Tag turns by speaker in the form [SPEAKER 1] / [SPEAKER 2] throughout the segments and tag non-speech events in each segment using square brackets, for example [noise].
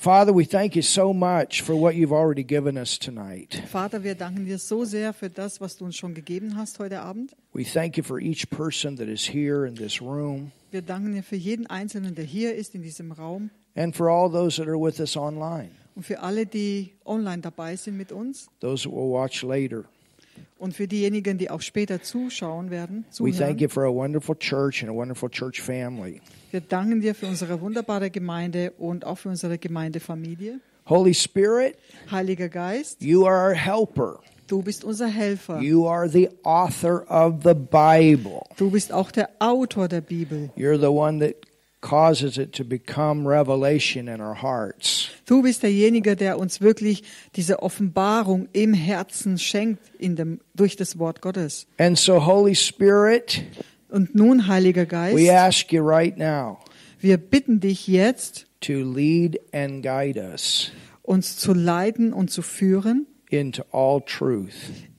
[SPEAKER 1] Father, we thank you so much for what you've already given us tonight.
[SPEAKER 2] Vater, wir danken dir so sehr für das, was du uns schon gegeben hast heute Abend.
[SPEAKER 1] We thank you for each person that is here in this room
[SPEAKER 2] Wir danken dir für jeden Einzelnen, der hier ist in diesem Raum
[SPEAKER 1] and for all those that are with us online,
[SPEAKER 2] und für alle, die online dabei sind mit uns
[SPEAKER 1] those that will watch later.
[SPEAKER 2] Und für diejenigen, die auch später zuschauen werden.
[SPEAKER 1] We thank
[SPEAKER 2] Zuhören.
[SPEAKER 1] you for a wonderful church and a wonderful church family.
[SPEAKER 2] Wir danken dir für unsere wunderbare Gemeinde und auch für unsere Gemeindefamilie.
[SPEAKER 1] Holy Spirit,
[SPEAKER 2] Heiliger Geist,
[SPEAKER 1] you are our helper.
[SPEAKER 2] du bist unser Helfer.
[SPEAKER 1] You are the author of the Bible.
[SPEAKER 2] Du bist auch der Autor der Bibel.
[SPEAKER 1] You're the one that causes it to become revelation in our hearts.
[SPEAKER 2] Du bist derjenige, der uns wirklich diese Offenbarung im Herzen schenkt in dem, durch das Wort Gottes.
[SPEAKER 1] And so, Holy Spirit,
[SPEAKER 2] Und nun, Heiliger
[SPEAKER 1] we
[SPEAKER 2] Geist,
[SPEAKER 1] ask you right now
[SPEAKER 2] wir bitten dich jetzt,
[SPEAKER 1] to lead and guide us
[SPEAKER 2] uns zu leiten und zu führen
[SPEAKER 1] into all truth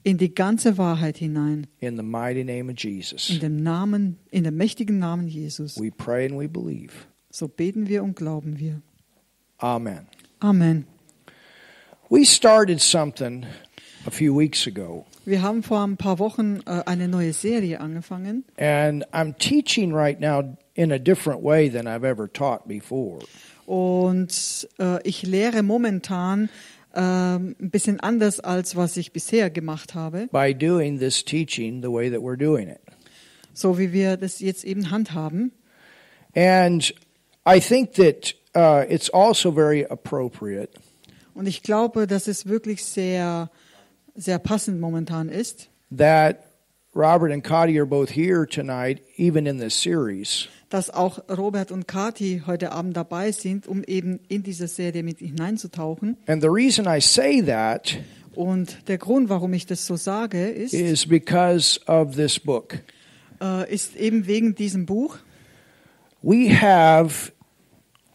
[SPEAKER 2] in die ganze Wahrheit hinein.
[SPEAKER 1] in the mighty name of
[SPEAKER 2] In
[SPEAKER 1] Jesus.
[SPEAKER 2] dem Namen, in dem mächtigen Namen Jesus.
[SPEAKER 1] We pray and we believe.
[SPEAKER 2] So beten wir und glauben wir.
[SPEAKER 1] Amen.
[SPEAKER 2] Amen.
[SPEAKER 1] We started something a few weeks ago,
[SPEAKER 2] Wir haben vor ein paar Wochen äh, eine neue Serie angefangen
[SPEAKER 1] and I'm teaching right now in a different way than I've ever taught before.
[SPEAKER 2] und äh, ich lehre momentan ähm, ein bisschen anders als was ich bisher gemacht habe,
[SPEAKER 1] by doing this teaching the way that we're doing it.
[SPEAKER 2] so wie wir das jetzt eben handhaben.
[SPEAKER 1] And I think that uh, it's also very appropriate
[SPEAKER 2] Und ich glaube, dass es wirklich sehr, sehr passend momentan ist,
[SPEAKER 1] that Robert and Cotty are both here tonight, even in this series,
[SPEAKER 2] dass auch Robert und Kati heute Abend dabei sind, um eben in diese Serie mit hineinzutauchen.
[SPEAKER 1] And the reason I say that
[SPEAKER 2] Und der Grund, warum ich das so sage, ist,
[SPEAKER 1] is because of this book.
[SPEAKER 2] äh, ist eben wegen diesem Buch.
[SPEAKER 1] We have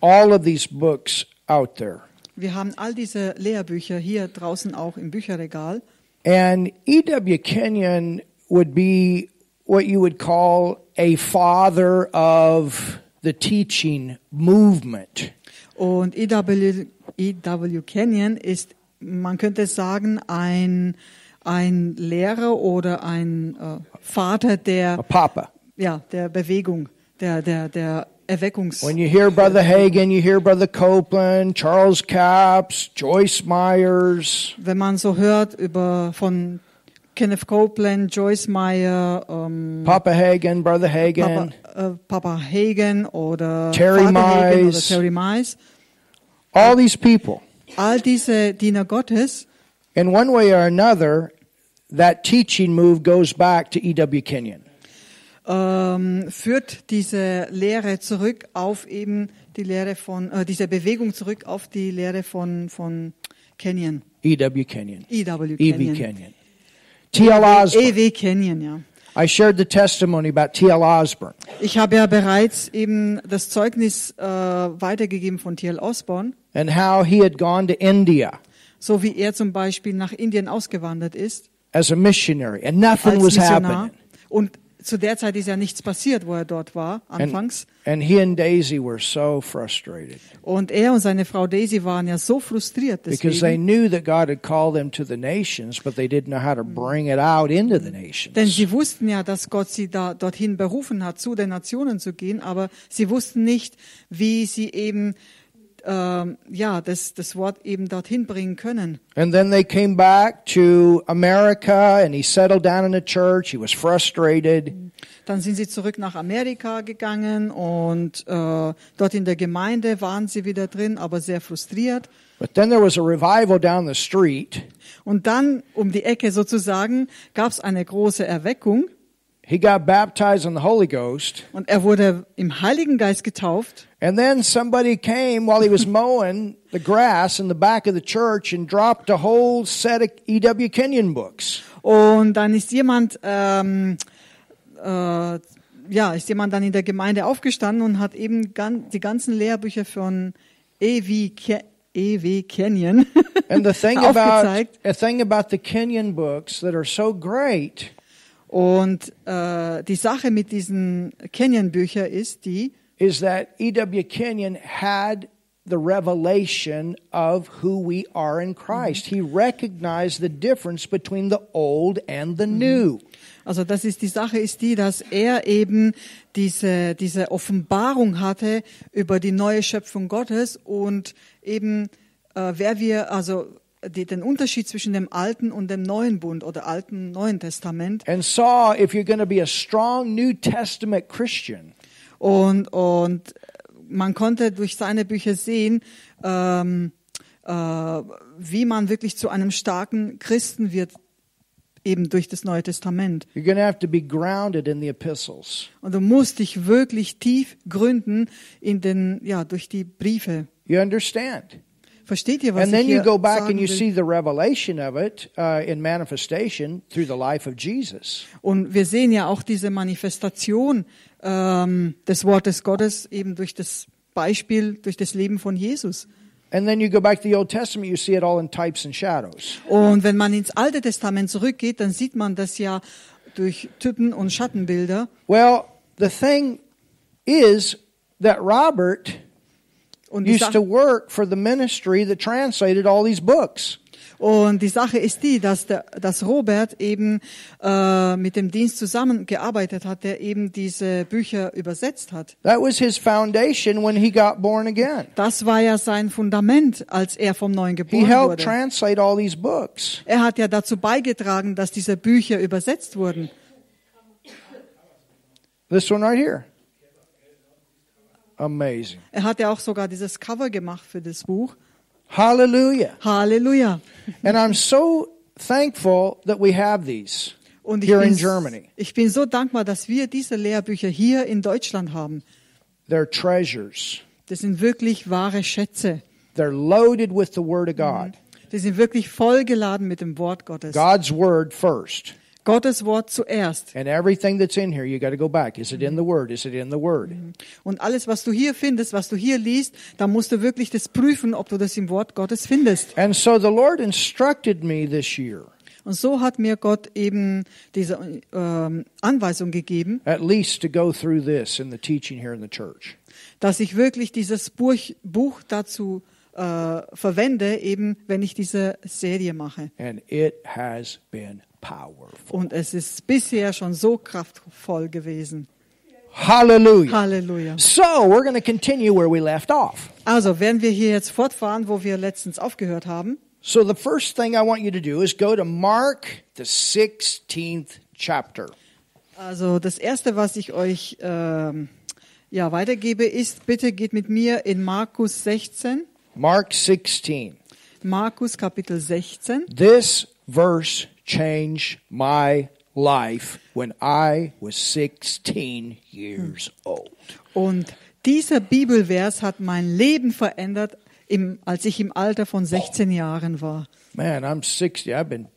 [SPEAKER 1] all of these books out there.
[SPEAKER 2] Wir haben all diese Lehrbücher hier draußen auch im Bücherregal.
[SPEAKER 1] And E.W. Kenyon would be what you would call a father of the teaching movement.
[SPEAKER 2] Und E.W. E.W. Kenyon ist, man könnte sagen, ein, ein Lehrer oder ein äh, Vater
[SPEAKER 1] A
[SPEAKER 2] der,
[SPEAKER 1] papa.
[SPEAKER 2] ja, der Bewegung, der, der, der Erweckungs.
[SPEAKER 1] When you hear Brother Hagan, you hear Brother Copeland, Charles Capps, Joyce Myers,
[SPEAKER 2] Wenn man so hört über von Kenneth Copeland, Joyce Meyer, ähm,
[SPEAKER 1] Papa Hagan, Brother
[SPEAKER 2] Papa,
[SPEAKER 1] Hagan,
[SPEAKER 2] äh, Papa Hagen oder
[SPEAKER 1] Terry
[SPEAKER 2] Hagen
[SPEAKER 1] Mize.
[SPEAKER 2] Terry Mize.
[SPEAKER 1] all these people.
[SPEAKER 2] All diese Diener Gottes,
[SPEAKER 1] In one way or another, that teaching move goes back to E.W. Kenyon.
[SPEAKER 2] ähm, führt diese Lehre zurück auf eben die Lehre von, äh, diese Bewegung zurück auf die Lehre von, von Kenyon.
[SPEAKER 1] E.W. Kenyon.
[SPEAKER 2] E.W. Kenyon.
[SPEAKER 1] Kenyon. T.L. Osborne.
[SPEAKER 2] E.W. Kenyon, ja.
[SPEAKER 1] I shared the testimony about T.L. Osborne.
[SPEAKER 2] Ich habe ja bereits eben das Zeugnis äh, weitergegeben von T.L. Osborne,
[SPEAKER 1] and how he had gone to India
[SPEAKER 2] so wie er zum Beispiel nach Indien ausgewandert ist
[SPEAKER 1] as a missionary, and nothing was happening.
[SPEAKER 2] Und zu der Zeit ist ja nichts passiert, wo er dort war, anfangs.
[SPEAKER 1] And, and he and Daisy were so frustrated
[SPEAKER 2] Und er und seine Frau Daisy waren ja so frustriert
[SPEAKER 1] because they
[SPEAKER 2] deswegen.
[SPEAKER 1] knew that God had called them to the nations, but they didn't know how to bring it out into the
[SPEAKER 2] Denn
[SPEAKER 1] nations.
[SPEAKER 2] sie wussten ja, dass Gott sie da dorthin berufen hat, zu den Nationen zu gehen, aber sie wussten nicht, wie sie eben ähm, ja das, das Wort eben dorthin bringen können.
[SPEAKER 1] And then they came back to America, and he settled down in the church. He was frustrated.
[SPEAKER 2] Dann sind sie zurück nach Amerika gegangen und äh, dort in der Gemeinde waren sie wieder drin, aber sehr frustriert.
[SPEAKER 1] But then there was a revival down the street.
[SPEAKER 2] Und dann um die Ecke sozusagen gab es eine große Erweckung
[SPEAKER 1] He got baptized in the Holy Ghost.
[SPEAKER 2] und er wurde im Heiligen Geist getauft.
[SPEAKER 1] And then somebody came while he was mowing the grass in the back of the church and dropped a whole set of E.W. Kenyon books.
[SPEAKER 2] Und dann ist jemand, ähm, äh, ja, ist jemand dann in der Gemeinde aufgestanden und hat eben gan die ganzen Lehrbücher von E.W. Ke E.W. Kenyon
[SPEAKER 1] And the thing [laughs] about the thing about the Kenyon books that are so great
[SPEAKER 2] Und äh, die Sache mit diesen Kenyon-Büchern ist die,
[SPEAKER 1] is that E.W. Kenyon had the revelation of who we are in Christ. He recognized the difference between the old and the new.
[SPEAKER 2] Also das ist die Sache ist die, dass er eben diese diese Offenbarung hatte über die neue Schöpfung Gottes und eben äh, wer wir also die, den Unterschied zwischen dem alten und dem neuen Bund oder alten neuen Testament
[SPEAKER 1] And saw if you're going to be a strong New Testament Christian,
[SPEAKER 2] und und man konnte durch seine Bücher sehen, ähm, äh, wie man wirklich zu einem starken Christen wird, eben durch das Neue Testament.
[SPEAKER 1] you're going to have to be grounded in the epistles.
[SPEAKER 2] Und du musst dich wirklich tief gründen in den, ja, durch die Briefe.
[SPEAKER 1] You understand?
[SPEAKER 2] Versteht ihr, was
[SPEAKER 1] And then you go back and you
[SPEAKER 2] will?
[SPEAKER 1] see the revelation of it uh, in manifestation through the life of Jesus.
[SPEAKER 2] Und wir sehen ja auch diese Manifestation ähm, des Wortes Gottes eben durch das Beispiel, durch das Leben von Jesus.
[SPEAKER 1] And then you go back to the Old Testament, you see it all in types and shadows.
[SPEAKER 2] Und wenn man ins Alte Testament zurückgeht, dann sieht man das ja durch Typen und Schattenbilder.
[SPEAKER 1] Well, the thing is that Robert
[SPEAKER 2] Und die,
[SPEAKER 1] used to
[SPEAKER 2] Sache,
[SPEAKER 1] work for the ministry that translated all these books.
[SPEAKER 2] und die Sache ist die, dass, der, dass Robert eben äh, mit dem Dienst zusammengearbeitet hat, der eben diese Bücher übersetzt hat.
[SPEAKER 1] That was his foundation when he got born again.
[SPEAKER 2] Das war ja sein Fundament, als er vom Neuen
[SPEAKER 1] He
[SPEAKER 2] geboren
[SPEAKER 1] helped
[SPEAKER 2] wurde.
[SPEAKER 1] translate all these books.
[SPEAKER 2] Er hat ja dazu beigetragen, dass diese Bücher übersetzt wurden.
[SPEAKER 1] This one right here. Amazing.
[SPEAKER 2] Er hat ja auch sogar dieses Cover gemacht für das Buch.
[SPEAKER 1] Hallelujah.
[SPEAKER 2] Halleluja.
[SPEAKER 1] And I'm so thankful that we have these
[SPEAKER 2] Und ich
[SPEAKER 1] here in
[SPEAKER 2] bin,
[SPEAKER 1] Germany.
[SPEAKER 2] ich bin so dankbar, dass wir diese Lehrbücher hier in Deutschland haben.
[SPEAKER 1] They're treasures.
[SPEAKER 2] Das sind wirklich wahre Schätze.
[SPEAKER 1] They're loaded with the Word of God.
[SPEAKER 2] Die sind wirklich vollgeladen mit dem Wort Gottes.
[SPEAKER 1] God's Word first.
[SPEAKER 2] Gottes Wort zuerst.
[SPEAKER 1] And everything that's in here, you got to go back. Is it in the Word? Is it in the Word?
[SPEAKER 2] Und alles, was du hier findest, was du hier liest, da musst du wirklich das prüfen, ob du das im Wort Gottes findest.
[SPEAKER 1] And so the Lord instructed me this year,
[SPEAKER 2] Und so hat mir Gott eben diese ähm, Anweisung gegeben,
[SPEAKER 1] at least to go through this in the teaching here in the church.
[SPEAKER 2] dass ich wirklich dieses Buch, Buch dazu äh, verwende, eben wenn ich diese Serie mache.
[SPEAKER 1] And it has been.
[SPEAKER 2] Und es ist bisher schon so kraftvoll gewesen.
[SPEAKER 1] Hallelujah.
[SPEAKER 2] Halleluja.
[SPEAKER 1] So we're going to continue where we left off.
[SPEAKER 2] Also werden wir hier jetzt fortfahren, wo wir letztens aufgehört haben.
[SPEAKER 1] So the first thing I want you to do is go to Mark, the 16th chapter.
[SPEAKER 2] Also das erste, was ich euch ähm, ja weitergebe, ist: Bitte geht mit mir in Markus 16,
[SPEAKER 1] Mark 16.
[SPEAKER 2] Markus Kapitel 16.
[SPEAKER 1] This verse changed my life when I was 16 years old.
[SPEAKER 2] Und dieser Bibelvers hat mein Leben verändert, im, als ich im Alter von 16 Jahren war.
[SPEAKER 1] Man, I'm 60. I've been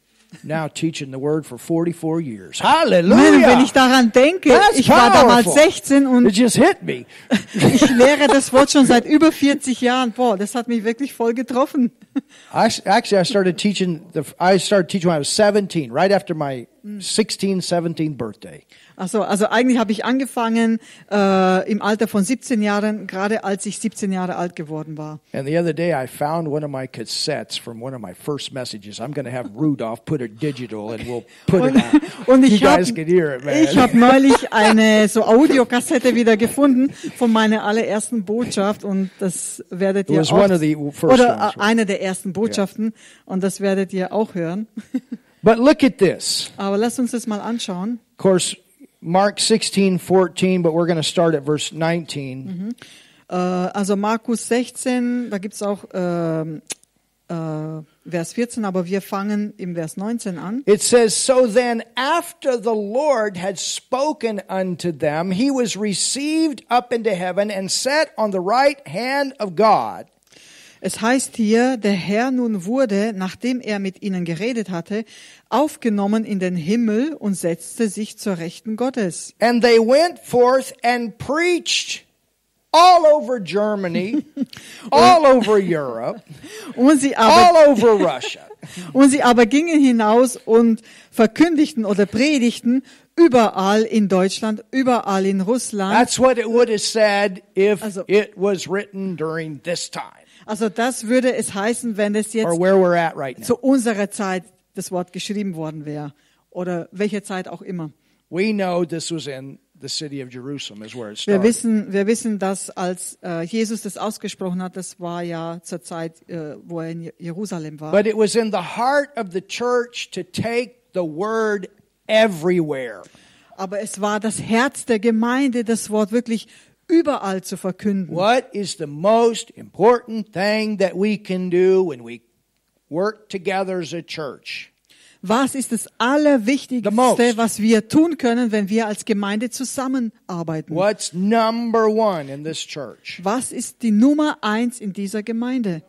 [SPEAKER 1] now teaching the word for 44 years. Hallelujah.
[SPEAKER 2] wenn ich daran denke,
[SPEAKER 1] That's
[SPEAKER 2] ich war damals
[SPEAKER 1] powerful.
[SPEAKER 2] 16
[SPEAKER 1] It just hit me. [laughs]
[SPEAKER 2] ich lehre das Wort schon seit über 40 Jahren. Boah, das hat mich wirklich voll getroffen.
[SPEAKER 1] I actually I started teaching the I started teaching when I was 17, right after my 16, 17 birthday.
[SPEAKER 2] Also, also eigentlich habe ich angefangen äh, im Alter von 17 Jahren, gerade als ich 17 Jahre alt geworden war.
[SPEAKER 1] And the other day I found one of my cassettes from one of my first messages. I'm going to have Rudolph put it digital and we'll put
[SPEAKER 2] Und,
[SPEAKER 1] it out. [laughs]
[SPEAKER 2] und ich habe hab neulich eine so Audiokassette wieder gefunden von meiner allerersten Botschaft und das werdet ihr auch oder
[SPEAKER 1] ones,
[SPEAKER 2] äh, eine der ersten Botschaften und das werdet ihr auch hören. [laughs]
[SPEAKER 1] but look at this.
[SPEAKER 2] Aber lasst uns das mal anschauen.
[SPEAKER 1] Of course, Mark 16, 14, but we're going to start at verse 19. Mhm.
[SPEAKER 2] Äh, also Markus 16, da gibt's auch ähm, äh, Vers 14, aber wir fangen im Vers 19 an.
[SPEAKER 1] It says, So then, after the Lord had spoken unto them, he was received up into heaven and sat on the right hand of God.
[SPEAKER 2] Es heißt hier, der Herr nun wurde, nachdem er mit ihnen geredet hatte, aufgenommen in den Himmel und setzte sich zur Rechten Gottes.
[SPEAKER 1] And they went forth and preached all over Germany, [laughs] all over Europe, [laughs]
[SPEAKER 2] Und sie
[SPEAKER 1] all
[SPEAKER 2] aber,
[SPEAKER 1] over Russia. [laughs]
[SPEAKER 2] und sie aber gingen hinaus und verkündigten oder predigten überall in Deutschland, überall in Russland.
[SPEAKER 1] That's what it would have said if
[SPEAKER 2] Also-
[SPEAKER 1] it was written during this time.
[SPEAKER 2] Also das würde es heißen, wenn es jetzt
[SPEAKER 1] right
[SPEAKER 2] zu unserer Zeit das Wort geschrieben worden wäre oder welcher Zeit auch immer.
[SPEAKER 1] We know this was in the city of Jerusalem, is where it
[SPEAKER 2] Wir wissen, wir wissen, dass als äh, Jesus das ausgesprochen hat, das war ja zur Zeit, äh, wo er in Je- Jerusalem war.
[SPEAKER 1] But it was in the heart of the church to take the word everywhere.
[SPEAKER 2] Aber es war das Herz der Gemeinde, das Wort wirklich überall zu verkünden.
[SPEAKER 1] What is the most important thing that we can do when we work together as a church?
[SPEAKER 2] Was ist das. Allerwichtigste, was wir tun können, wenn wir als Gemeinde zusammenarbeiten?
[SPEAKER 1] What's number one in this church?
[SPEAKER 2] Was ist die Nummer eins in dieser Gemeinde?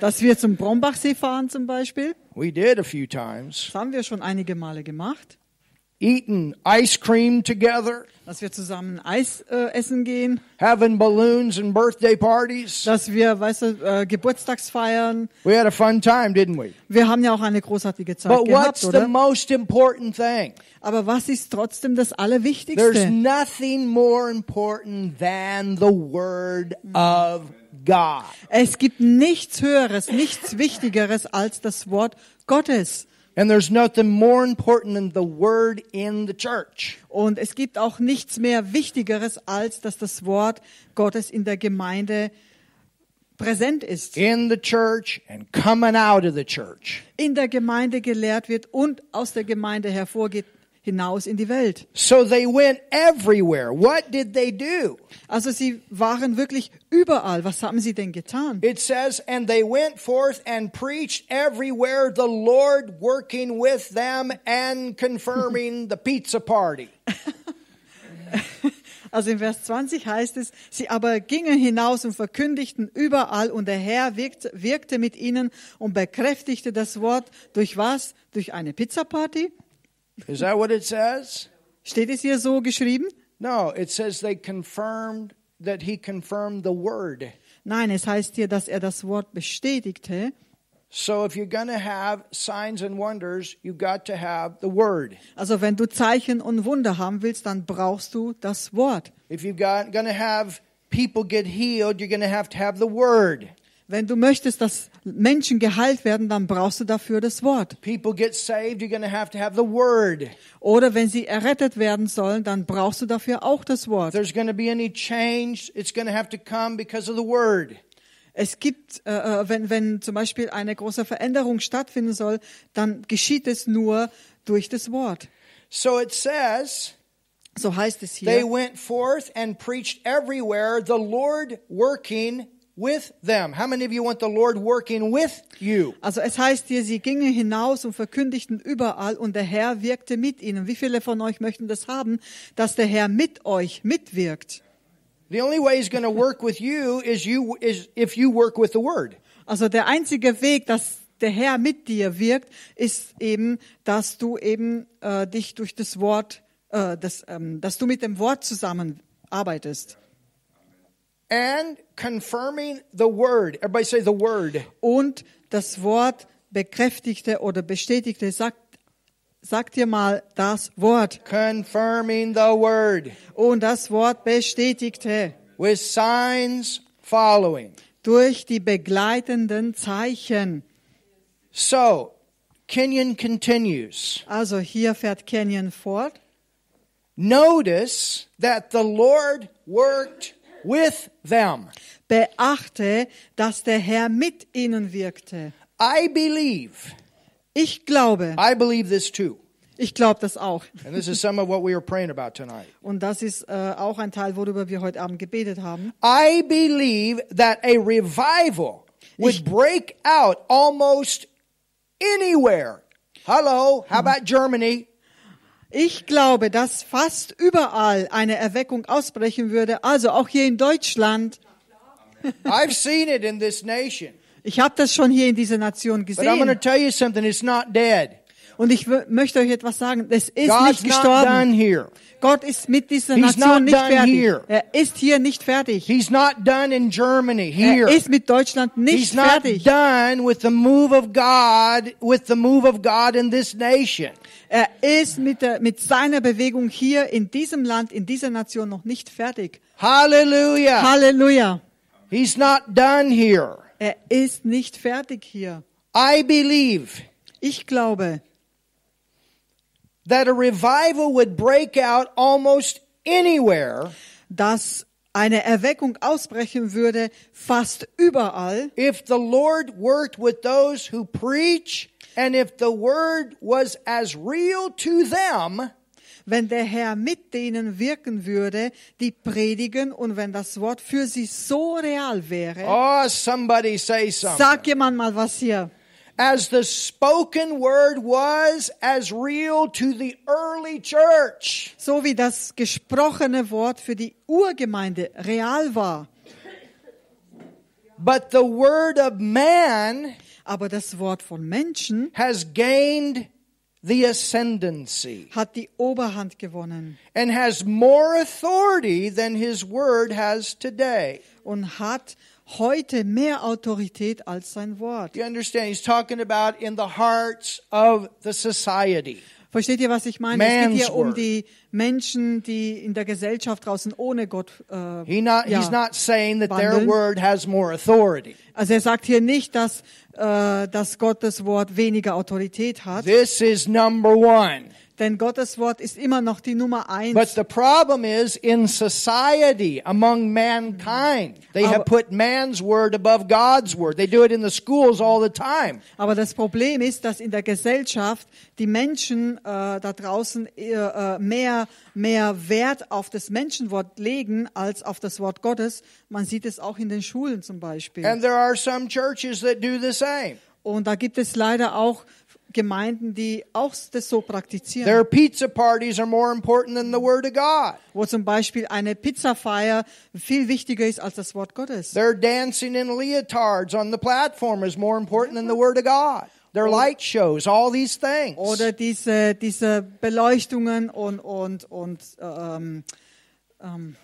[SPEAKER 2] Dass wir zum Brombachsee fahren zum Beispiel,
[SPEAKER 1] We did a few times.
[SPEAKER 2] das haben wir schon einige Male gemacht.
[SPEAKER 1] Eating ice cream together,
[SPEAKER 2] Dass wir zusammen Eis äh, essen gehen,
[SPEAKER 1] having balloons and birthday parties.
[SPEAKER 2] dass wir, weißt du, äh, Geburtstagsfeiern.
[SPEAKER 1] We had a fun time, didn't we?
[SPEAKER 2] Wir haben ja auch eine großartige Zeit
[SPEAKER 1] But
[SPEAKER 2] gehabt,
[SPEAKER 1] what's the
[SPEAKER 2] oder?
[SPEAKER 1] most important thing?
[SPEAKER 2] Aber was ist trotzdem das
[SPEAKER 1] There's
[SPEAKER 2] Allerwichtigste?
[SPEAKER 1] nothing more important than the Word of God.
[SPEAKER 2] Es gibt nichts Höheres, nichts Wichtigeres als das Wort Gottes.
[SPEAKER 1] And there's nothing more important than the Word in the church.
[SPEAKER 2] Und es gibt auch nichts mehr Wichtigeres, als dass das Wort Gottes in der Gemeinde präsent ist.
[SPEAKER 1] In the church and coming out of the church.
[SPEAKER 2] In der Gemeinde gelehrt wird und aus der Gemeinde hervorgeht hinaus in die Welt.
[SPEAKER 1] So they went everywhere. What did they do?
[SPEAKER 2] Also sie waren wirklich überall. Was haben sie denn getan?
[SPEAKER 1] It says, and they went forth and preached everywhere, the Lord working with them and confirming the pizza party. [laughs]
[SPEAKER 2] Also in Vers 20 heißt es, sie aber gingen hinaus und verkündigten überall und der Herr wirkte, wirkte mit ihnen und bekräftigte das Wort durch was? Durch eine Pizzaparty?
[SPEAKER 1] Is that what it says?
[SPEAKER 2] Steht es hier so geschrieben?
[SPEAKER 1] No, it says they confirmed that he confirmed the word.
[SPEAKER 2] Nein, es heißt hier, dass er das Wort bestätigte.
[SPEAKER 1] So if you're going to have signs and wonders, you got to have the word.
[SPEAKER 2] Also wenn du Zeichen und Wunder haben willst, dann brauchst du das Wort.
[SPEAKER 1] If you're going to have people get healed, you're going to have to have the word.
[SPEAKER 2] Wenn du möchtest, dass Menschen geheilt werden, dann brauchst du dafür das Wort.
[SPEAKER 1] People get saved, you're going to have to have the word.
[SPEAKER 2] Oder wenn sie errettet werden sollen, dann brauchst du dafür auch das Wort.
[SPEAKER 1] there's going to be any change, it's going to have to come because of the word.
[SPEAKER 2] Es gibt, äh, äh, wenn, wenn zum Beispiel eine große Veränderung stattfinden soll, dann geschieht es nur durch das Wort.
[SPEAKER 1] So it says,
[SPEAKER 2] So heißt es
[SPEAKER 1] they
[SPEAKER 2] hier.
[SPEAKER 1] went forth and preached everywhere, the Lord working with them. How many of you want the Lord working with you?
[SPEAKER 2] Also es heißt hier, sie gingen hinaus und verkündigten überall und der Herr wirkte mit ihnen. Wie viele von euch möchten das haben, dass der Herr mit euch mitwirkt?
[SPEAKER 1] The only way he's going to work with you is you is if you work with the word.
[SPEAKER 2] Also der einzige Weg, dass der Herr mit dir wirkt, ist eben, dass du eben äh, dich durch das Wort, äh, das, ähm, dass du mit dem Wort zusammenarbeitest.
[SPEAKER 1] And confirming the word. Everybody say the word.
[SPEAKER 2] Und das Wort bekräftigte oder bestätigte, sagt, sagt dir mal das Wort.
[SPEAKER 1] Confirming the word
[SPEAKER 2] Und das Wort bestätigte
[SPEAKER 1] with signs following.
[SPEAKER 2] durch die begleitenden Zeichen.
[SPEAKER 1] So, Kenyon continues.
[SPEAKER 2] Also hier fährt Kenyon fort.
[SPEAKER 1] Notice that the Lord worked with them.
[SPEAKER 2] Beachte, dass der Herr mit ihnen wirkte.
[SPEAKER 1] I believe,
[SPEAKER 2] Ich glaube,
[SPEAKER 1] I believe this too.
[SPEAKER 2] ich glaube das auch.
[SPEAKER 1] And this is some of what we were praying about tonight.
[SPEAKER 2] Und das ist äh, auch ein Teil, worüber wir heute Abend gebetet haben.
[SPEAKER 1] I believe that a revival would break out almost anywhere. Hello, how mhm. about Germany?
[SPEAKER 2] Ich glaube, dass fast überall eine Erweckung ausbrechen würde, also auch hier in Deutschland.
[SPEAKER 1] I've seen it in this nation.
[SPEAKER 2] Ich habe das schon hier in dieser Nation
[SPEAKER 1] But I'm going to
[SPEAKER 2] gesehen.
[SPEAKER 1] tell you something, it's not dead.
[SPEAKER 2] Und ich möchte euch etwas sagen. Es ist
[SPEAKER 1] God's
[SPEAKER 2] nicht
[SPEAKER 1] not done
[SPEAKER 2] gestorben.
[SPEAKER 1] here.
[SPEAKER 2] Gott ist mit dieser
[SPEAKER 1] He's
[SPEAKER 2] Nation
[SPEAKER 1] not
[SPEAKER 2] nicht fertig.
[SPEAKER 1] here.
[SPEAKER 2] Er ist hier nicht fertig.
[SPEAKER 1] He's not done in Germany here.
[SPEAKER 2] Er ist mit Deutschland nicht
[SPEAKER 1] He's not
[SPEAKER 2] fertig.
[SPEAKER 1] done with the move of God, with the move of God in this nation.
[SPEAKER 2] Er ist mit, der, mit seiner Bewegung hier in diesem Land, in dieser Nation noch nicht fertig.
[SPEAKER 1] Hallelujah.
[SPEAKER 2] Halleluja.
[SPEAKER 1] He's not done here.
[SPEAKER 2] Er ist nicht fertig hier.
[SPEAKER 1] I believe
[SPEAKER 2] Ich glaube,
[SPEAKER 1] that a revival would break out almost anywhere
[SPEAKER 2] dass eine Erweckung ausbrechen würde, fast überall,
[SPEAKER 1] if the Lord worked with those who preach and if the word was as real to them
[SPEAKER 2] wenn der Herr mit denen wirken würde, die predigen und wenn das Wort für sie so real wäre.
[SPEAKER 1] Oh, somebody say something.
[SPEAKER 2] Sag jemand mal was hier.
[SPEAKER 1] As the spoken word was as real to the early church.
[SPEAKER 2] So wie das gesprochene Wort für die Urgemeinde real war.
[SPEAKER 1] But the word of man
[SPEAKER 2] Aber das Wort von Menschen
[SPEAKER 1] has gained the ascendancy
[SPEAKER 2] hat die Oberhand gewonnen
[SPEAKER 1] and has more authority than his word has today.
[SPEAKER 2] und hat heute mehr Autorität als sein Wort.
[SPEAKER 1] You understand? He's talking about in the hearts of the society.
[SPEAKER 2] Versteht ihr, was ich meine? es
[SPEAKER 1] Man's
[SPEAKER 2] geht hier um die Menschen, die in der Gesellschaft draußen ohne Gott. Äh,
[SPEAKER 1] He not,
[SPEAKER 2] ja.
[SPEAKER 1] He's not saying that their word has more authority.
[SPEAKER 2] Also er sagt hier nicht, dass, äh, dass Gottes Wort weniger Autorität hat,
[SPEAKER 1] This is number one.
[SPEAKER 2] Denn Gottes Wort ist immer noch die Nummer
[SPEAKER 1] But
[SPEAKER 2] eins.
[SPEAKER 1] the problem is in society among mankind. They have
[SPEAKER 2] Aber-
[SPEAKER 1] put man's word above God's word. They do it in the schools all the time.
[SPEAKER 2] Aber das Problem ist, dass in der Gesellschaft die Menschen äh, da draußen äh, äh, mehr, mehr Wert auf das Menschenwort legen als auf das Wort Gottes. Man sieht es auch in den Schulen zum Beispiel.
[SPEAKER 1] And there are some churches that do the same.
[SPEAKER 2] Und da gibt es leider auch Gemeinden, die auch das so praktizieren.
[SPEAKER 1] Their pizza parties are more important than the word of God.
[SPEAKER 2] wo zum Beispiel eine Pizzafeier viel wichtiger ist als das Wort Gottes.
[SPEAKER 1] Their dancing in leotards on the platform is more important than the word of God. Their light shows, all these things.
[SPEAKER 2] Oder diese, diese Beleuchtungen und, und, und ähm, ähm,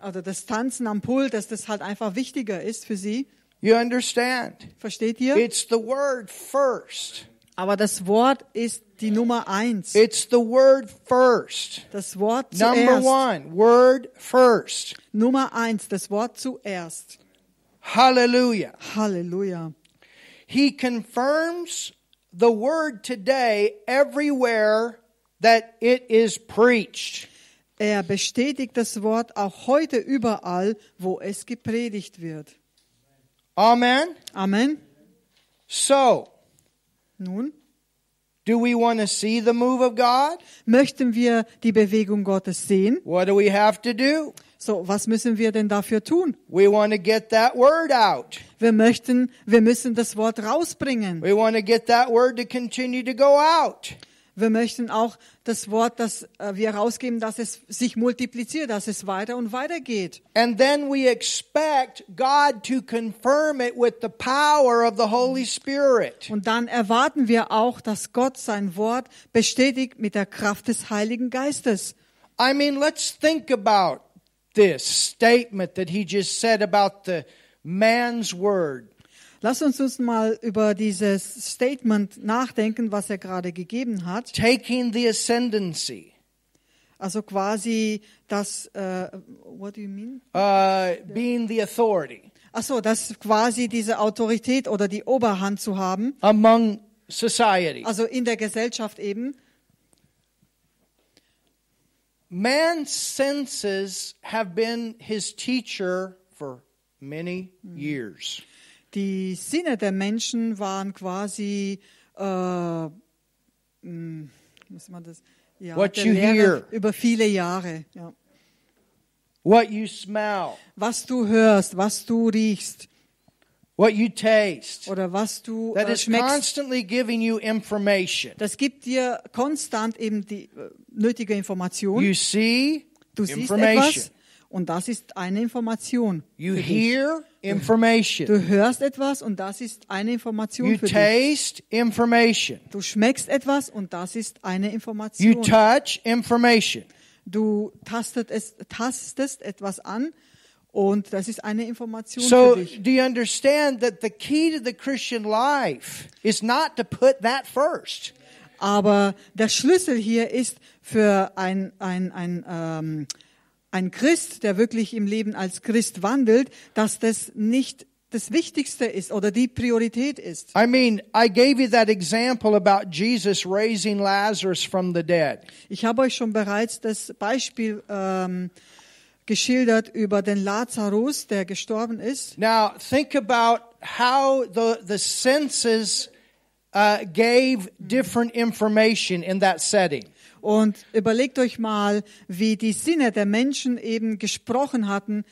[SPEAKER 2] also das Tanzen am Pult, dass das halt einfach wichtiger ist für sie.
[SPEAKER 1] You understand?
[SPEAKER 2] Versteht ihr?
[SPEAKER 1] It's the word first.
[SPEAKER 2] Aber das Wort ist die Nummer eins.
[SPEAKER 1] It's the word first.
[SPEAKER 2] Das Wort
[SPEAKER 1] Number
[SPEAKER 2] zuerst.
[SPEAKER 1] one, word first.
[SPEAKER 2] Nummer eins, das Wort zuerst.
[SPEAKER 1] Hallelujah.
[SPEAKER 2] Halleluja.
[SPEAKER 1] He confirms the word today everywhere that it is preached.
[SPEAKER 2] Er bestätigt das Wort auch heute überall, wo es gepredigt wird.
[SPEAKER 1] Amen.
[SPEAKER 2] Amen.
[SPEAKER 1] So,
[SPEAKER 2] Nun,
[SPEAKER 1] do we want to see the move of God?
[SPEAKER 2] möchten wir die Bewegung Gottes sehen?
[SPEAKER 1] What do we have to do?
[SPEAKER 2] So, was müssen wir denn dafür tun?
[SPEAKER 1] We want to get that word out.
[SPEAKER 2] Wir möchten, wir müssen das Wort rausbringen.
[SPEAKER 1] We want to get that word to continue to go out.
[SPEAKER 2] Wir möchten auch das Wort, das äh, wir rausgeben, dass es sich multipliziert, dass es weiter und weiter geht.
[SPEAKER 1] And then we expect God to confirm it with the power of the Holy Spirit.
[SPEAKER 2] Und dann erwarten wir auch, dass Gott sein Wort bestätigt mit der Kraft des Heiligen Geistes.
[SPEAKER 1] I mean, let's think about this statement that he just said about the man's word.
[SPEAKER 2] Lass uns uns mal über dieses Statement nachdenken, was er gerade gegeben hat.
[SPEAKER 1] Taking the ascendancy,
[SPEAKER 2] Also quasi das, äh, what do you mean?
[SPEAKER 1] uh, being the authority
[SPEAKER 2] Ach so, das quasi diese Autorität oder die Oberhand zu haben,
[SPEAKER 1] among society.
[SPEAKER 2] also in der Gesellschaft eben.
[SPEAKER 1] Man's senses have been his teacher for many years.
[SPEAKER 2] Die Sinne der Menschen waren quasi, äh, muss man das? Ja,
[SPEAKER 1] What you
[SPEAKER 2] Lehrer
[SPEAKER 1] hear.
[SPEAKER 2] über viele Jahre. Ja.
[SPEAKER 1] What you smell,
[SPEAKER 2] Was du hörst, was du riechst
[SPEAKER 1] what you taste,
[SPEAKER 2] oder was du
[SPEAKER 1] that
[SPEAKER 2] äh,
[SPEAKER 1] is
[SPEAKER 2] schmeckst,
[SPEAKER 1] constantly giving you information.
[SPEAKER 2] das gibt dir konstant eben die äh, nötige Information.
[SPEAKER 1] You see
[SPEAKER 2] Du siehst
[SPEAKER 1] information.
[SPEAKER 2] etwas und das ist eine Information.
[SPEAKER 1] You hear information.
[SPEAKER 2] Du hörst etwas und das ist eine Information
[SPEAKER 1] You
[SPEAKER 2] für dich.
[SPEAKER 1] taste information.
[SPEAKER 2] Du schmeckst etwas und das ist eine
[SPEAKER 1] You
[SPEAKER 2] Information.
[SPEAKER 1] touch information.
[SPEAKER 2] Du tastet es, tastest etwas an und das ist eine Information
[SPEAKER 1] So,
[SPEAKER 2] für dich.
[SPEAKER 1] do you understand that the key to the Christian life is not to put that first?
[SPEAKER 2] Aber der Schlüssel hier ist für ein, ein, ein, ähm, ein Christ, der wirklich im Leben als Christ wandelt, dass das nicht das Wichtigste ist oder die Priorität ist.
[SPEAKER 1] I mean, I gave you that example about Jesus raising Lazarus from the dead.
[SPEAKER 2] Ich habe euch schon bereits das Beispiel ähm, geschildert über den Lazarus, der gestorben ist.
[SPEAKER 1] Now, think about how the, the senses uh, gave different information in that setting.
[SPEAKER 2] Und überlegt euch mal, wie die Sinne der Menschen eben gesprochen hatten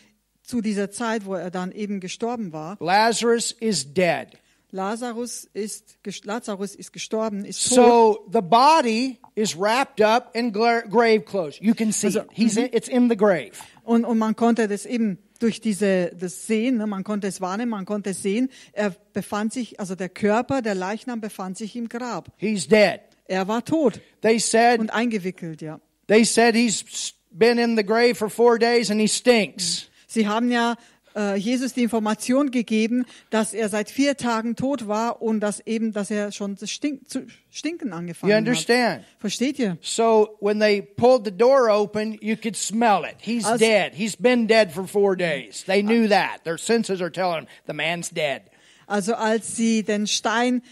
[SPEAKER 2] zu dieser Zeit, wo er dann eben gestorben war.
[SPEAKER 1] Lazarus is dead.
[SPEAKER 2] Lazarus ist, Lazarus ist gestorben, ist tot.
[SPEAKER 1] So the body is wrapped up in gra- grave clothes. You can see
[SPEAKER 2] Also,
[SPEAKER 1] it. He's in, it's in the grave.
[SPEAKER 2] Und, und man konnte das eben durch diese, das sehen, ne, man konnte es wahrnehmen, man konnte es sehen. Er befand sich, also der Körper, der Leichnam befand sich im Grab.
[SPEAKER 1] He's dead.
[SPEAKER 2] Er war tot
[SPEAKER 1] They said
[SPEAKER 2] und eingewickelt, ja.
[SPEAKER 1] they said he's been in the grave for four days and he stinks.
[SPEAKER 2] Sie haben ja äh, Jesus die Information gegeben, dass er seit vier Tagen tot war und dass eben, dass er schon zu, stink, zu stinken
[SPEAKER 1] You
[SPEAKER 2] angefangen hat.
[SPEAKER 1] understand?
[SPEAKER 2] Versteht ihr?
[SPEAKER 1] So when they pulled the door open, you could smell it. He's
[SPEAKER 2] Als-
[SPEAKER 1] dead. He's been dead for four days. They knew that. Their senses are telling them the man's dead.
[SPEAKER 2] Also als sie den Stein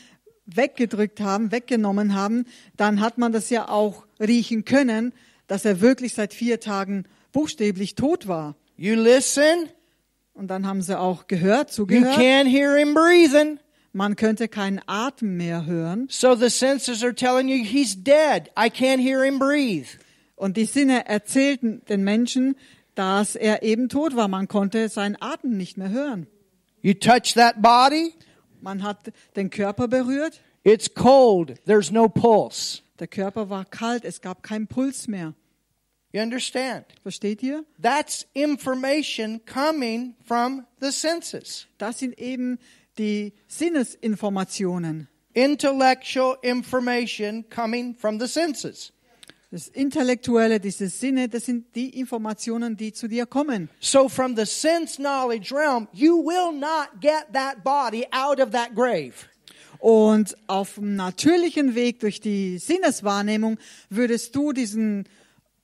[SPEAKER 2] weggedrückt haben, weggenommen haben, dann hat man das ja auch riechen können, dass er wirklich seit vier Tagen buchstäblich tot war.
[SPEAKER 1] You listen,
[SPEAKER 2] Und dann haben sie auch gehört,
[SPEAKER 1] you
[SPEAKER 2] zugehört.
[SPEAKER 1] can't hear him breathing.
[SPEAKER 2] Man könnte keinen Atem mehr hören.
[SPEAKER 1] So the senses are telling you he's dead. I can't hear him breathe.
[SPEAKER 2] Und die Sinne erzählten den Menschen, dass er eben tot war. Man konnte seinen Atem nicht mehr hören.
[SPEAKER 1] You touch that body,
[SPEAKER 2] Man hat den Körper berührt.
[SPEAKER 1] it's cold. There's no pulse.
[SPEAKER 2] Der Körper war kalt. Es gab keinen Puls mehr.
[SPEAKER 1] You understand?
[SPEAKER 2] Versteht ihr?
[SPEAKER 1] That's information coming from the senses.
[SPEAKER 2] Das sind eben die Sinnesinformationen.
[SPEAKER 1] Intellectual information coming from the senses.
[SPEAKER 2] Das Intellektuelle, diese Sinne, das sind die Informationen, die zu dir kommen.
[SPEAKER 1] So from the sense knowledge realm, you will not get that body out of that grave.
[SPEAKER 2] Und auf dem natürlichen Weg durch die Sinneswahrnehmung würdest du diesen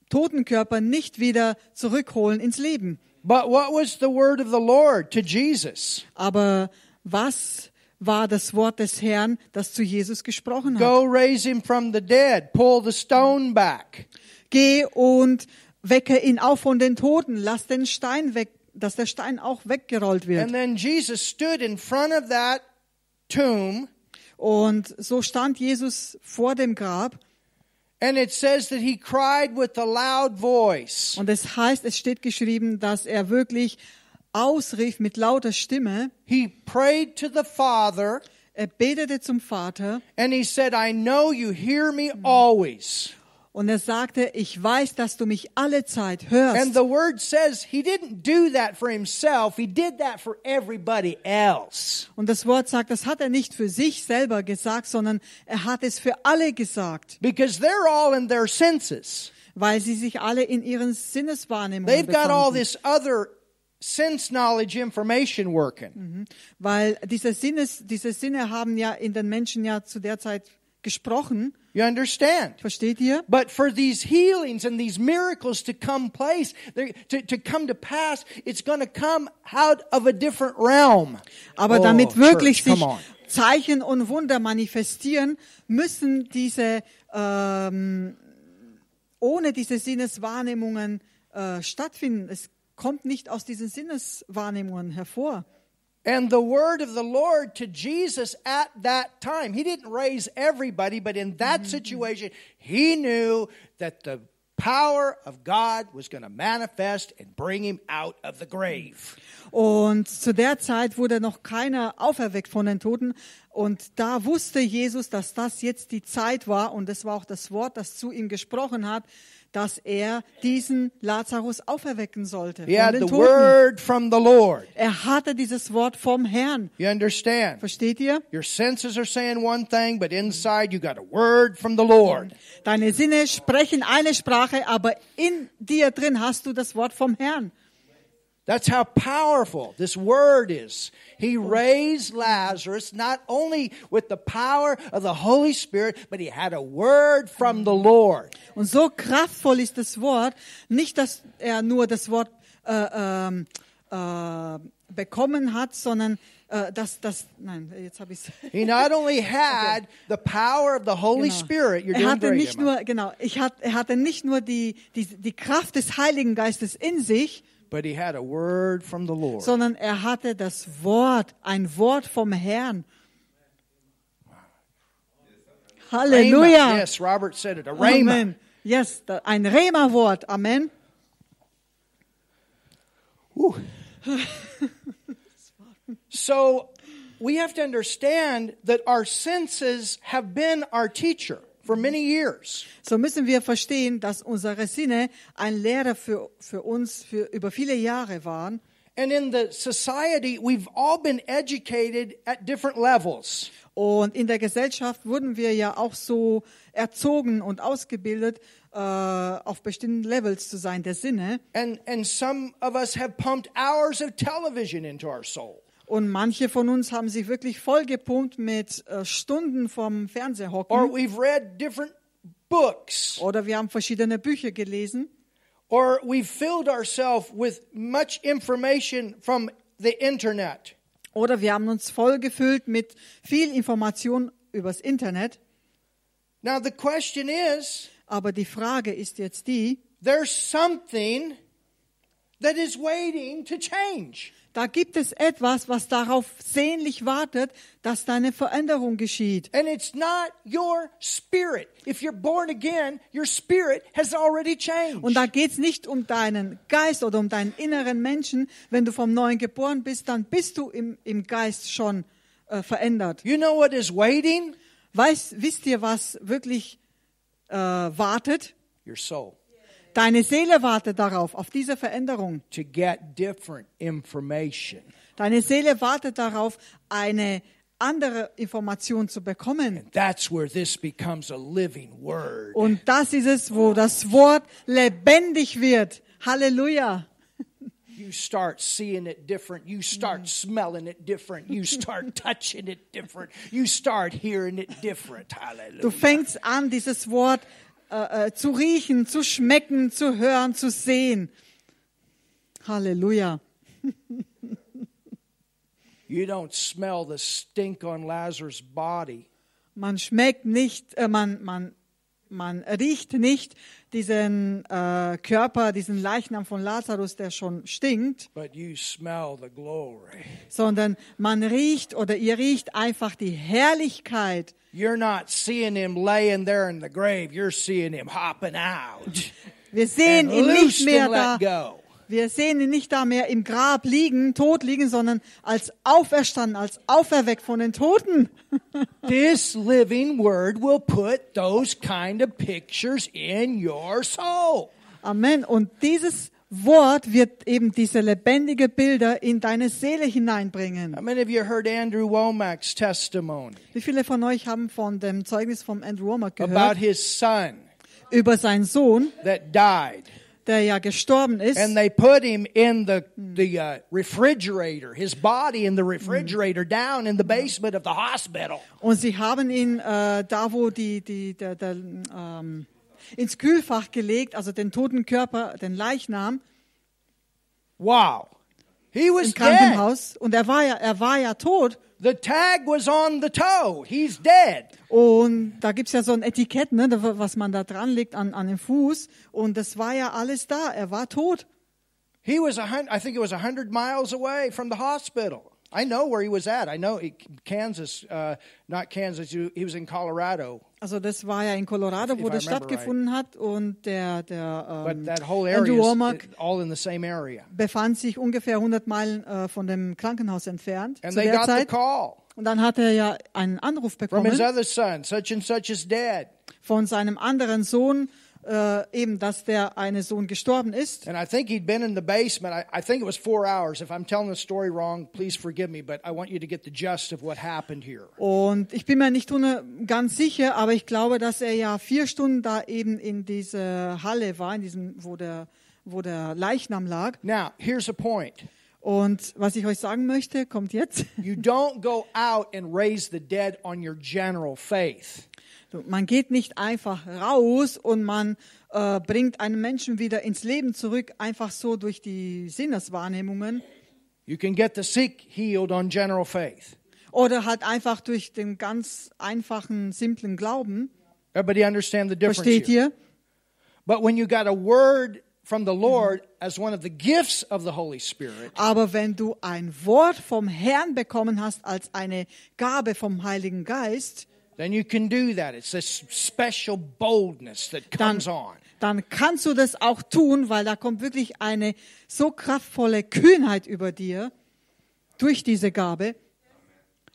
[SPEAKER 2] toten Körper nicht wieder zurückholen ins Leben.
[SPEAKER 1] But what was the word of the Lord to Jesus?
[SPEAKER 2] Aber was war das Wort des Herrn, das zu Jesus gesprochen hat?
[SPEAKER 1] Go raise him from the dead. Pull the stone back.
[SPEAKER 2] Geh und wecke ihn auf von den Toten. Lass den Stein weg, dass der Stein auch weggerollt wird.
[SPEAKER 1] And then Jesus stood in front of that tomb,
[SPEAKER 2] Und so stand Jesus vor dem Grab.
[SPEAKER 1] and it says that he cried with a loud voice.
[SPEAKER 2] Und es heißt, es steht geschrieben, dass er wirklich ausrief mit lauter Stimme.
[SPEAKER 1] He prayed to the Father,
[SPEAKER 2] Er betete zum Vater
[SPEAKER 1] and he said, I know you hear me always.
[SPEAKER 2] und er sagte, ich weiß, dass du mich alle Zeit
[SPEAKER 1] And
[SPEAKER 2] hörst.
[SPEAKER 1] the word says he didn't do that for himself, he did that for everybody else.
[SPEAKER 2] Und das Wort sagt, das hat er nicht für sich selber gesagt, sondern er hat es für alle gesagt,
[SPEAKER 1] Because they're all in their senses.
[SPEAKER 2] weil sie sich alle in ihren Sinneswahrnehmungen
[SPEAKER 1] They've got all this other sense knowledge information working.
[SPEAKER 2] Weil diese, Sinnes, diese Sinne haben ja in den Menschen ja zu der Zeit gesprochen.
[SPEAKER 1] You understand?
[SPEAKER 2] Versteht ihr?
[SPEAKER 1] But for these healings and these miracles to come place, to, to come to pass, it's going to come out of a different realm.
[SPEAKER 2] Aber
[SPEAKER 1] Oh,
[SPEAKER 2] damit wirklich
[SPEAKER 1] church,
[SPEAKER 2] sich. Zeichen und Wunder manifestieren, müssen diese ähm, ohne diese Sinneswahrnehmungen äh, stattfinden. Es kommt nicht aus diesen Sinneswahrnehmungen hervor.
[SPEAKER 1] And the word of the Lord to Jesus at that time, he didn't raise everybody, but in that situation, he knew that the power of God was going to manifest and bring him out of the grave.
[SPEAKER 2] Und zu der Zeit wurde noch keiner auferweckt von den Toten. Und da wusste Jesus, dass das jetzt die Zeit war. Und es war auch das Wort, das zu ihm gesprochen hat, dass er diesen Lazarus auferwecken sollte von den
[SPEAKER 1] the
[SPEAKER 2] Toten.
[SPEAKER 1] word from the Lord.
[SPEAKER 2] Er hatte dieses Wort vom Herrn.
[SPEAKER 1] You understand?
[SPEAKER 2] Versteht ihr?
[SPEAKER 1] Your senses are saying one thing, but inside you got a word from the Lord.
[SPEAKER 2] Deine Sinne sprechen eine Sprache, aber in dir drin hast du das Wort vom Herrn.
[SPEAKER 1] That's how powerful this word is. He raised Lazarus not only with the power of the Holy Spirit, but he had a word from the Lord.
[SPEAKER 2] Und so kraftvoll ist das Wort, nicht, dass er nur das Wort äh, ähm, äh, bekommen hat, sondern äh, dass das, nein, jetzt habe ich. [laughs]
[SPEAKER 1] He not only had the power of the Holy Spirit, you're
[SPEAKER 2] Er hatte nicht nur, genau, ich hat, er hatte nicht nur die, die, die Kraft des Heiligen Geistes in sich,
[SPEAKER 1] but he had a word from the Lord.
[SPEAKER 2] sondern er hatte das Wort, ein Wort vom Herrn.
[SPEAKER 1] Rhema.
[SPEAKER 2] Halleluja.
[SPEAKER 1] Yes, Robert said it. A rhema.
[SPEAKER 2] Amen. Yes, ein Rema-Wort. Amen. [laughs]
[SPEAKER 1] So we have to understand that our senses have been our teacher for many years.
[SPEAKER 2] So müssen wir verstehen, dass unsere Sinne ein Lehrer für, für uns für über viele Jahre waren.
[SPEAKER 1] And in the society, we've all been educated at different levels.
[SPEAKER 2] Und in der Gesellschaft wurden wir ja auch so erzogen und ausgebildet, äh, auf bestimmten Levels zu sein der Sinne.
[SPEAKER 1] And, and some of us have pumped hours of television into our soul.
[SPEAKER 2] Und manche von uns haben sich wirklich vollgepumpt mit äh, Stunden vom Fernseher
[SPEAKER 1] Or
[SPEAKER 2] hocken.
[SPEAKER 1] we've read different books.
[SPEAKER 2] Oder wir haben verschiedene Bücher gelesen.
[SPEAKER 1] Or we've filled ourselves with much information from the internet.
[SPEAKER 2] Oder wir haben uns vollgefüllt mit viel Information übers Internet.
[SPEAKER 1] Now, the question is
[SPEAKER 2] Aber die Frage ist jetzt die,
[SPEAKER 1] there's something that is waiting to change.
[SPEAKER 2] da gibt es etwas, was darauf sehnlich wartet, dass da eine Veränderung geschieht.
[SPEAKER 1] And it's not your spirit. If you're born again, your spirit has already changed.
[SPEAKER 2] Und da geht's nicht um deinen Geist oder um deinen inneren Menschen. Wenn du vom Neuen geboren bist, dann bist du im, im Geist schon äh, verändert.
[SPEAKER 1] You know what is waiting?
[SPEAKER 2] Weißt, wisst ihr, was wirklich äh, wartet?
[SPEAKER 1] Your soul.
[SPEAKER 2] Deine Seele wartet darauf, auf diese Veränderung.
[SPEAKER 1] To get different information.
[SPEAKER 2] Deine Seele wartet darauf, eine andere Information zu bekommen.
[SPEAKER 1] That's where this becomes a living word.
[SPEAKER 2] Und das ist es, wo das Wort lebendig wird. Halleluja.
[SPEAKER 1] You start seeing it different. You start smelling it different. You start [laughs] touching it different. You start hearing it different.
[SPEAKER 2] Du
[SPEAKER 1] Hallelujah.
[SPEAKER 2] fängst an, dieses Wort äh, äh, zu riechen, zu schmecken, zu hören, zu sehen. Halleluja. [laughs]
[SPEAKER 1] You don't smell the stink on Lazarus' body.
[SPEAKER 2] Man schmeckt nicht, äh, man, man, man riecht nicht diesen äh, Körper, diesen Leichnam von Lazarus, der schon stinkt,
[SPEAKER 1] But you smell the glory.
[SPEAKER 2] sondern man riecht oder ihr riecht einfach die Herrlichkeit.
[SPEAKER 1] You're not seeing him laying there in the grave. You're seeing him hopping out.
[SPEAKER 2] Wir sehen ihn nicht mehr da. Wir sehen ihn nicht da mehr im Grab liegen, tot liegen, sondern als auferstanden, als auferweckt von den Toten. [laughs]
[SPEAKER 1] This living word will put those kind of pictures in your soul.
[SPEAKER 2] Amen. Und dieses Wort wird eben diese lebendige Bilder in deine Seele hineinbringen.
[SPEAKER 1] How many of you heard Andrew Womack's testimony
[SPEAKER 2] Wie viele von euch haben von dem Zeugnis von Andrew Womack
[SPEAKER 1] about
[SPEAKER 2] gehört
[SPEAKER 1] his son
[SPEAKER 2] über seinen Sohn,
[SPEAKER 1] that died?
[SPEAKER 2] Der ja gestorben ist?
[SPEAKER 1] And they put him in the the uh, refrigerator, his body in the refrigerator down in the basement of the hospital.
[SPEAKER 2] Und sie haben ihn äh, da, wo die, die, der, der, ähm, ins Kühlfach gelegt, also den toten Körper, den Leichnam
[SPEAKER 1] Wow. He was
[SPEAKER 2] im
[SPEAKER 1] dead.
[SPEAKER 2] Krankenhaus. Und er war ja, er war ja tot.
[SPEAKER 1] The tag was on the toe. He's dead.
[SPEAKER 2] Und da gibt's ja so ein Etikett, ne, was man da dran legt an, an den Fuß. Und das war ja alles da. Er war tot.
[SPEAKER 1] He was a hundred, I think it was a hundred miles away from the hospital. I know where he was at. I know he, Kansas, uh, not Kansas. He was in Colorado.
[SPEAKER 2] Also das war ja in Colorado,
[SPEAKER 1] If
[SPEAKER 2] wo
[SPEAKER 1] I
[SPEAKER 2] das stattgefunden hat. Und der, der ähm, Andrew Womack befand sich ungefähr 100 Meilen äh, von dem Krankenhaus entfernt
[SPEAKER 1] And
[SPEAKER 2] zu
[SPEAKER 1] they
[SPEAKER 2] der
[SPEAKER 1] got the
[SPEAKER 2] Zeit.
[SPEAKER 1] call
[SPEAKER 2] Und dann hat er ja einen Anruf bekommen
[SPEAKER 1] son, such such
[SPEAKER 2] von seinem anderen Sohn, äh, eben, dass der eine Sohn gestorben ist.
[SPEAKER 1] And I think he'd been in the basement. I, I think it was four hours. If I'm telling the story wrong, please forgive me, but I want you to get the gist of what happened here.
[SPEAKER 2] Und ich bin mir nicht ganz sicher, aber ich glaube, dass er ja vier Stunden da eben in dieser Halle war, in diesem, wo der, wo der Leichnam lag.
[SPEAKER 1] Now, here's a point.
[SPEAKER 2] Und was ich euch sagen möchte, kommt jetzt.
[SPEAKER 1] You don't go out and raise the dead on your general faith.
[SPEAKER 2] Man geht nicht einfach raus und man äh, bringt einen Menschen wieder ins Leben zurück, einfach so durch die Sinneswahrnehmungen
[SPEAKER 1] You can get the sick healed on general faith.
[SPEAKER 2] oder halt einfach durch den ganz einfachen, simplen Glauben.
[SPEAKER 1] Everybody understand the difference
[SPEAKER 2] Versteht
[SPEAKER 1] here?
[SPEAKER 2] ihr?
[SPEAKER 1] But when you got a word from the Lord as one of the gifts of the Holy Spirit,
[SPEAKER 2] Aber wenn du ein Wort vom Herrn bekommen hast als eine Gabe vom Heiligen Geist,
[SPEAKER 1] then you can do that. It's this special boldness that
[SPEAKER 2] dann,
[SPEAKER 1] comes on.
[SPEAKER 2] dann kannst du das auch tun, weil da kommt wirklich eine so kraftvolle Kühnheit über dir durch diese Gabe.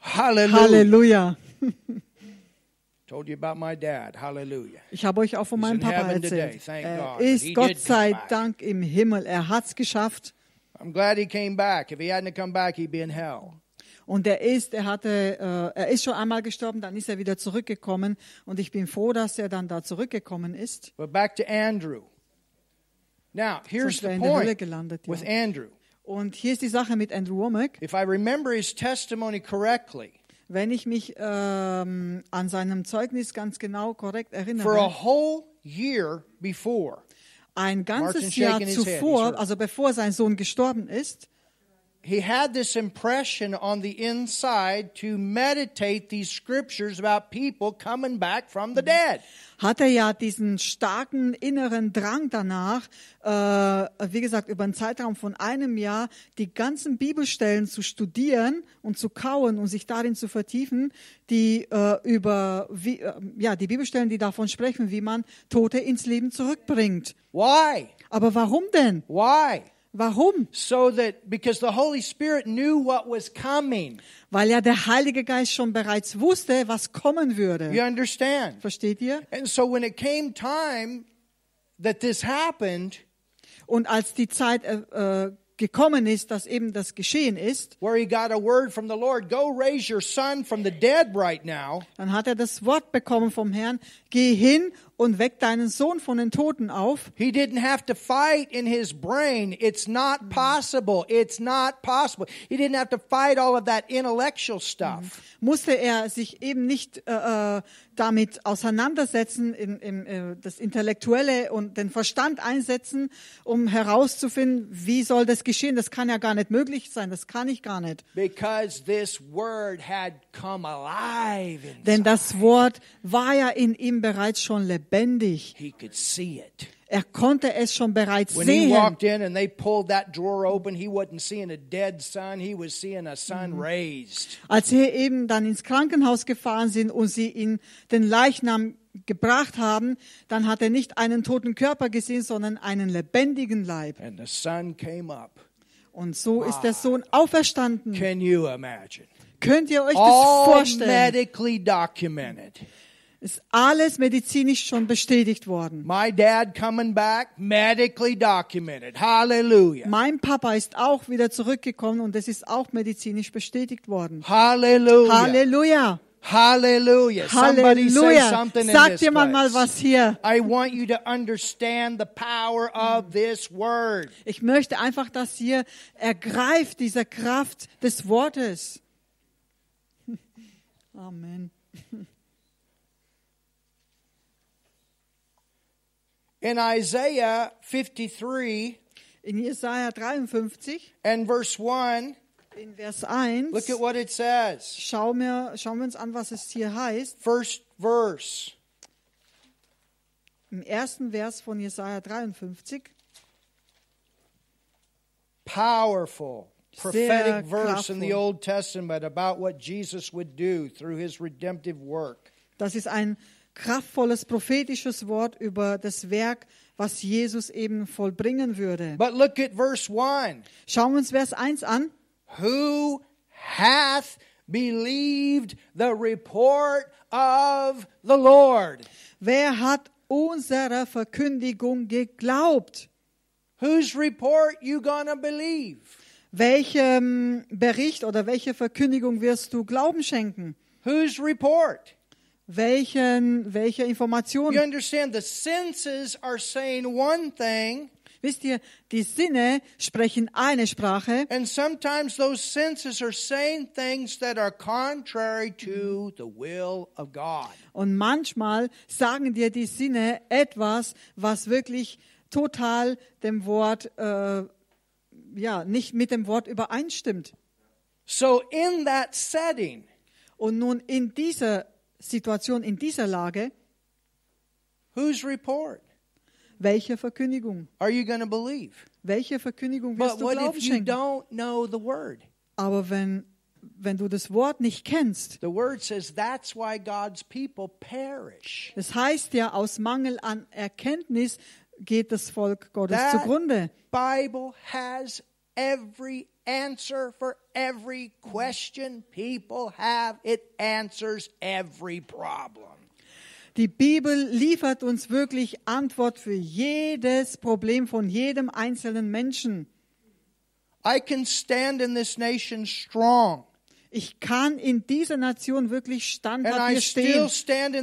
[SPEAKER 1] Hallelujah.
[SPEAKER 2] Halleluja. [laughs]
[SPEAKER 1] Told you about my dad. Hallelujah.
[SPEAKER 2] Ich habe euch auch von meinem
[SPEAKER 1] in
[SPEAKER 2] Papa erzählt. Er ist Gott sei. Dank im Himmel. Er hat's geschafft.
[SPEAKER 1] I'm glad he came back. If he hadn't come back, he'd be in hell.
[SPEAKER 2] Und er ist, er hatte, äh, er ist schon einmal gestorben, dann ist er wieder zurückgekommen. Und ich bin froh, dass er dann da zurückgekommen ist.
[SPEAKER 1] But back to Andrew. Now, here's the point
[SPEAKER 2] gelandet.
[SPEAKER 1] with
[SPEAKER 2] Ja.
[SPEAKER 1] Andrew.
[SPEAKER 2] Und hier ist die Sache mit Andrew Womack.
[SPEAKER 1] If I remember his testimony correctly,
[SPEAKER 2] Wenn ich mich ähm, an seinem Zeugnis ganz genau korrekt
[SPEAKER 1] for a
[SPEAKER 2] erinnere,
[SPEAKER 1] whole year before,
[SPEAKER 2] ein ganzes
[SPEAKER 1] Martin
[SPEAKER 2] Jahr zuvor, also bevor sein Sohn gestorben ist,
[SPEAKER 1] he had this impression on the inside to meditate these scriptures about people coming back from the dead.
[SPEAKER 2] hat er ja diesen starken inneren Drang danach, äh, wie gesagt, über einen Zeitraum von einem Jahr die ganzen Bibelstellen zu studieren und zu kauen und sich darin zu vertiefen, die äh, über wie, äh, ja die Bibelstellen, die davon sprechen, wie man Tote ins Leben zurückbringt.
[SPEAKER 1] Why?
[SPEAKER 2] Aber warum denn?
[SPEAKER 1] Why?
[SPEAKER 2] Warum?
[SPEAKER 1] So that because the Holy Spirit knew what was coming.
[SPEAKER 2] Weil ja der Heilige Geist schon bereits wusste, was kommen
[SPEAKER 1] You
[SPEAKER 2] würde.
[SPEAKER 1] understand?
[SPEAKER 2] Versteht ihr?
[SPEAKER 1] And so when it came time that this happened,
[SPEAKER 2] Und als die Zeit äh, äh, gekommen ist, dass eben das geschehen ist,
[SPEAKER 1] where he got a word from the Lord, go raise your son from the dead right now.
[SPEAKER 2] dann hat er das Wort bekommen vom Herrn, geh hin und weck deinen Sohn von den Toten auf.
[SPEAKER 1] He didn't have to fight in his brain. It's not possible. It's not possible. He didn't have to fight all of that intellectual stuff.
[SPEAKER 2] Musste er sich eben nicht äh, äh, damit auseinandersetzen, in, in, äh, das Intellektuelle und den Verstand einsetzen, um herauszufinden, wie soll das geschehen. Das kann ja gar nicht möglich sein. Das kann ich gar nicht.
[SPEAKER 1] Because this word had come alive
[SPEAKER 2] Denn das Wort war ja in ihm bereits schon lebendig.
[SPEAKER 1] He could see it.
[SPEAKER 2] Er konnte es schon bereits
[SPEAKER 1] When he
[SPEAKER 2] sehen.
[SPEAKER 1] walked in and they pulled that drawer open, he wasn't seeing a dead son. He was seeing a son raised.
[SPEAKER 2] Als sie eben dann ins Krankenhaus gefahren sind und sie ihn den Leichnam gebracht haben, dann hat er nicht einen toten Körper gesehen, sondern einen lebendigen Leib.
[SPEAKER 1] And the son came up.
[SPEAKER 2] Und so ist der Sohn auferstanden.
[SPEAKER 1] Can you imagine?
[SPEAKER 2] Könnt ihr euch das
[SPEAKER 1] All
[SPEAKER 2] vorstellen? Ist alles medizinisch schon bestätigt worden.
[SPEAKER 1] My dad coming back, medically documented. Hallelujah.
[SPEAKER 2] Mein Papa ist auch wieder zurückgekommen und es ist auch medizinisch bestätigt worden.
[SPEAKER 1] Hallelujah.
[SPEAKER 2] Halleluja!
[SPEAKER 1] Hallelujah. Somebody say
[SPEAKER 2] Halleluja!
[SPEAKER 1] something in
[SPEAKER 2] Sagt
[SPEAKER 1] this
[SPEAKER 2] jemand mal
[SPEAKER 1] place.
[SPEAKER 2] was hier.
[SPEAKER 1] I want you to understand the power of this word.
[SPEAKER 2] Ich möchte einfach, dass ihr ergreift diese Kraft des Wortes. [laughs] Amen. [laughs]
[SPEAKER 1] In Isaiah 53
[SPEAKER 2] In Jesaja 53,
[SPEAKER 1] and verse 1,
[SPEAKER 2] in Vers 1,
[SPEAKER 1] look at what it says.
[SPEAKER 2] schau mir, schauen wir uns an, was es hier heißt.
[SPEAKER 1] First verse.
[SPEAKER 2] Im ersten Vers von Jesaja 53.
[SPEAKER 1] Powerful prophetic verse in the. Old Testament about what Jesus would do through his redemptive work.
[SPEAKER 2] Das ist ein kraftvolles prophetisches Wort über das Werk, was Jesus eben vollbringen würde.
[SPEAKER 1] But look at verse 1.
[SPEAKER 2] Schauen wir uns Vers 1 an.
[SPEAKER 1] Who hath believed the report of the Lord?
[SPEAKER 2] Wer hat unserer Verkündigung geglaubt?
[SPEAKER 1] Whose report you gonna believe?
[SPEAKER 2] Welchem Bericht oder welche Verkündigung wirst du Glauben schenken?
[SPEAKER 1] Whose report?
[SPEAKER 2] Welchen, welche
[SPEAKER 1] You
[SPEAKER 2] Informationen?
[SPEAKER 1] understand the senses are saying one thing,
[SPEAKER 2] Wisst ihr, die Sinne sprechen eine Sprache
[SPEAKER 1] And sometimes those senses are saying things that are contrary to the will of God.
[SPEAKER 2] und manchmal sagen dir die Sinne etwas, was wirklich total dem Wort, äh, ja, nicht mit dem Wort übereinstimmt.
[SPEAKER 1] So, in that setting,
[SPEAKER 2] Und nun in dieser Situation, in dieser Lage,
[SPEAKER 1] whose report
[SPEAKER 2] welche Verkündigung?
[SPEAKER 1] are you going to believe?
[SPEAKER 2] Welche Verkündigung wirst
[SPEAKER 1] But
[SPEAKER 2] du
[SPEAKER 1] what
[SPEAKER 2] Glauben
[SPEAKER 1] if you
[SPEAKER 2] schenken?
[SPEAKER 1] don't know the word?
[SPEAKER 2] Aber wenn, wenn du das Wort nicht kennst,
[SPEAKER 1] The word says that's why God's people perish.
[SPEAKER 2] das heißt ja, aus Mangel an Erkenntnis geht das Volk Gottes
[SPEAKER 1] That
[SPEAKER 2] zugrunde.
[SPEAKER 1] Bible has every answer for every question people have. It answers every problem.
[SPEAKER 2] Die Bibel liefert uns wirklich Antwort für jedes Problem von jedem einzelnen Menschen.
[SPEAKER 1] I can stand in this nation strong.
[SPEAKER 2] Ich kann in dieser Nation wirklich
[SPEAKER 1] And
[SPEAKER 2] standhaft stehen.
[SPEAKER 1] stand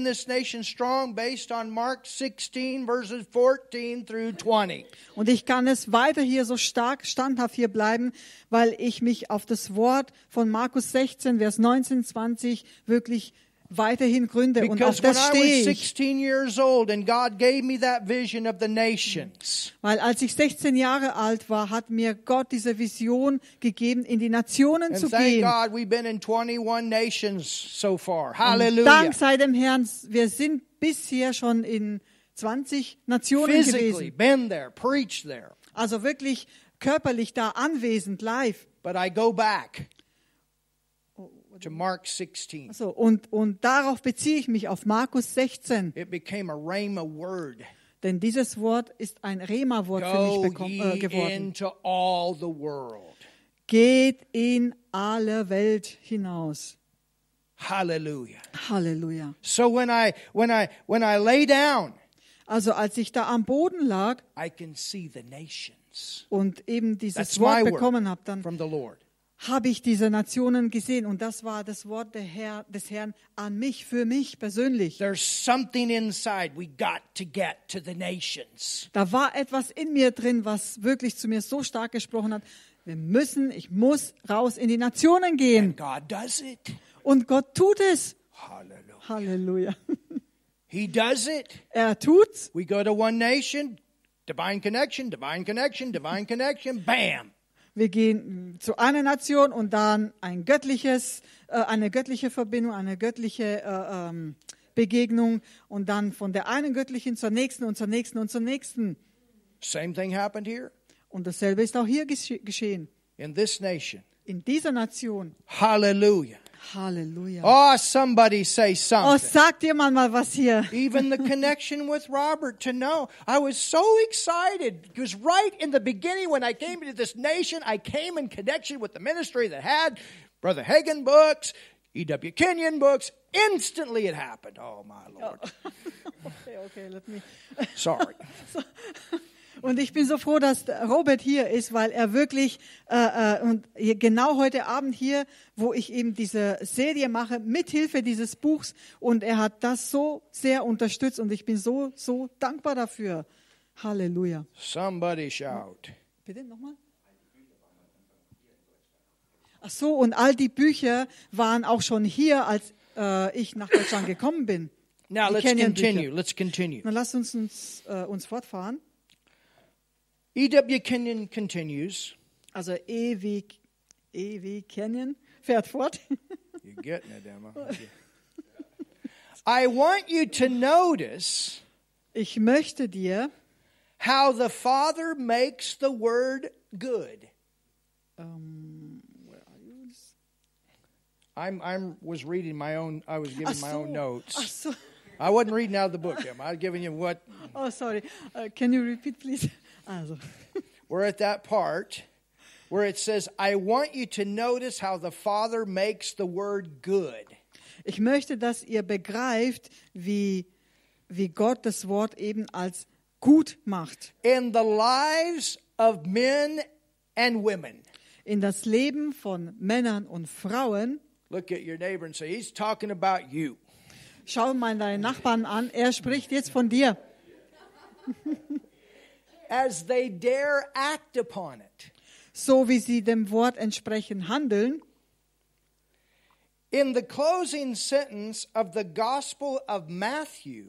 [SPEAKER 1] strong based on Mark 16, verses 14 through 20.
[SPEAKER 2] Und ich kann es weiter hier so stark standhaft hier bleiben, weil ich mich auf das Wort von Markus 16, Vers 19, 20 wirklich weiterhin gründe. Und auf das stehe ich.
[SPEAKER 1] 16 years old and God gave me that vision of the nations,
[SPEAKER 2] Weil als ich 16 Jahre alt war, hat mir Gott diese Vision gegeben, in die Nationen zu
[SPEAKER 1] thank
[SPEAKER 2] gehen.
[SPEAKER 1] God we've been in 21 nations so far.
[SPEAKER 2] Und
[SPEAKER 1] Hallelujah.
[SPEAKER 2] Dank sei dem Herrn, wir sind bisher schon in 20 Nationen gewesen.
[SPEAKER 1] been there, preached there.
[SPEAKER 2] Also wirklich körperlich da anwesend, live.
[SPEAKER 1] But I go back to Mark 16.
[SPEAKER 2] So, und, und darauf beziehe ich mich auf Markus 16.
[SPEAKER 1] It became a rhema word.
[SPEAKER 2] Denn dieses Wort ist ein Rema-Wort für mich bekommen, äh, geworden.
[SPEAKER 1] into all the world.
[SPEAKER 2] Geht in alle Welt hinaus.
[SPEAKER 1] Hallelujah.
[SPEAKER 2] Halleluja.
[SPEAKER 1] So when I when I when I lay down,
[SPEAKER 2] Also als ich da am Boden lag
[SPEAKER 1] I can see the nations
[SPEAKER 2] und eben dieses
[SPEAKER 1] That's
[SPEAKER 2] Wort bekommen habe, dann
[SPEAKER 1] from the Lord.
[SPEAKER 2] Habe ich diese Nationen gesehen und das war das Wort Herr, des Herrn an mich, für mich persönlich.
[SPEAKER 1] There's something inside we got to get to the nations.
[SPEAKER 2] Da war etwas in mir drin, was wirklich zu mir so stark gesprochen hat. Wir müssen, ich muss raus in die Nationen gehen.
[SPEAKER 1] God does it.
[SPEAKER 2] Und Gott tut es.
[SPEAKER 1] Hallelujah.
[SPEAKER 2] Halleluja.
[SPEAKER 1] He does it.
[SPEAKER 2] Er tut's.
[SPEAKER 1] We go to one nation, divine connection, divine connection, divine connection, bam.
[SPEAKER 2] Wir gehen zu einer Nation und dann ein göttliches, äh, eine göttliche Verbindung, eine göttliche äh, ähm, Begegnung und dann von der einen göttlichen zur nächsten und zur nächsten und zur nächsten.
[SPEAKER 1] Same thing happened here
[SPEAKER 2] Und dasselbe ist auch hier gesche geschehen.
[SPEAKER 1] in this nation.
[SPEAKER 2] In dieser Nation.
[SPEAKER 1] Hallelujah.
[SPEAKER 2] Halleluja.
[SPEAKER 1] Oh, somebody say something.
[SPEAKER 2] Oh, sagt jemand mal was hier.
[SPEAKER 1] Even the connection with Robert to know. I was so excited because right in the beginning when I came into this nation, I came in connection with the ministry that had Brother Hagen books, E.W. Kenyon books. Instantly it happened. Oh, my Lord. Oh. [laughs]
[SPEAKER 2] Okay, okay, let me.
[SPEAKER 1] Sorry. [laughs]
[SPEAKER 2] Und ich bin so froh, dass Robert hier ist, weil er wirklich äh, äh, und genau heute Abend hier, wo ich eben diese Serie mache, mithilfe dieses Buchs und er hat das so sehr unterstützt und ich bin so so dankbar dafür. Halleluja.
[SPEAKER 1] Somebody shout.
[SPEAKER 2] Bitte nochmal. Ach so und all die Bücher waren auch schon hier, als äh, ich nach Deutschland gekommen bin.
[SPEAKER 1] Now let's continue. Let's continue.
[SPEAKER 2] Dann lasst uns uns, äh, uns fortfahren.
[SPEAKER 1] E.W. Kenyon continues.
[SPEAKER 2] Also E wie, e wie fährt fort. [laughs]
[SPEAKER 1] You're getting it, Emma. I want you to notice
[SPEAKER 2] Ich möchte dir,
[SPEAKER 1] how the Father makes the word good.
[SPEAKER 2] ähm,
[SPEAKER 1] I'm I'm was reading my own. I was giving
[SPEAKER 2] ach
[SPEAKER 1] my
[SPEAKER 2] so,
[SPEAKER 1] own notes.
[SPEAKER 2] ach so,
[SPEAKER 1] I wasn't reading out of the book, Emma. I was giving you what. [laughs]
[SPEAKER 2] oh sorry, uh, can you repeat please? Also, [laughs]
[SPEAKER 1] We're at that part where it says, "I want you to notice how the Father makes the word good."
[SPEAKER 2] ich möchte, dass ihr begreift, wie, wie Gott das Wort eben als gut macht
[SPEAKER 1] in the lives of men and women.
[SPEAKER 2] in das Leben von Männern und Frauen.
[SPEAKER 1] Look at your neighbor and say, He's talking about you.
[SPEAKER 2] Schau mal deinen Nachbarn an, er spricht jetzt von dir. [laughs]
[SPEAKER 1] as they dare act upon it.
[SPEAKER 2] so wie sie dem Wort entsprechend handeln.
[SPEAKER 1] In the closing sentence of the Gospel of Matthew,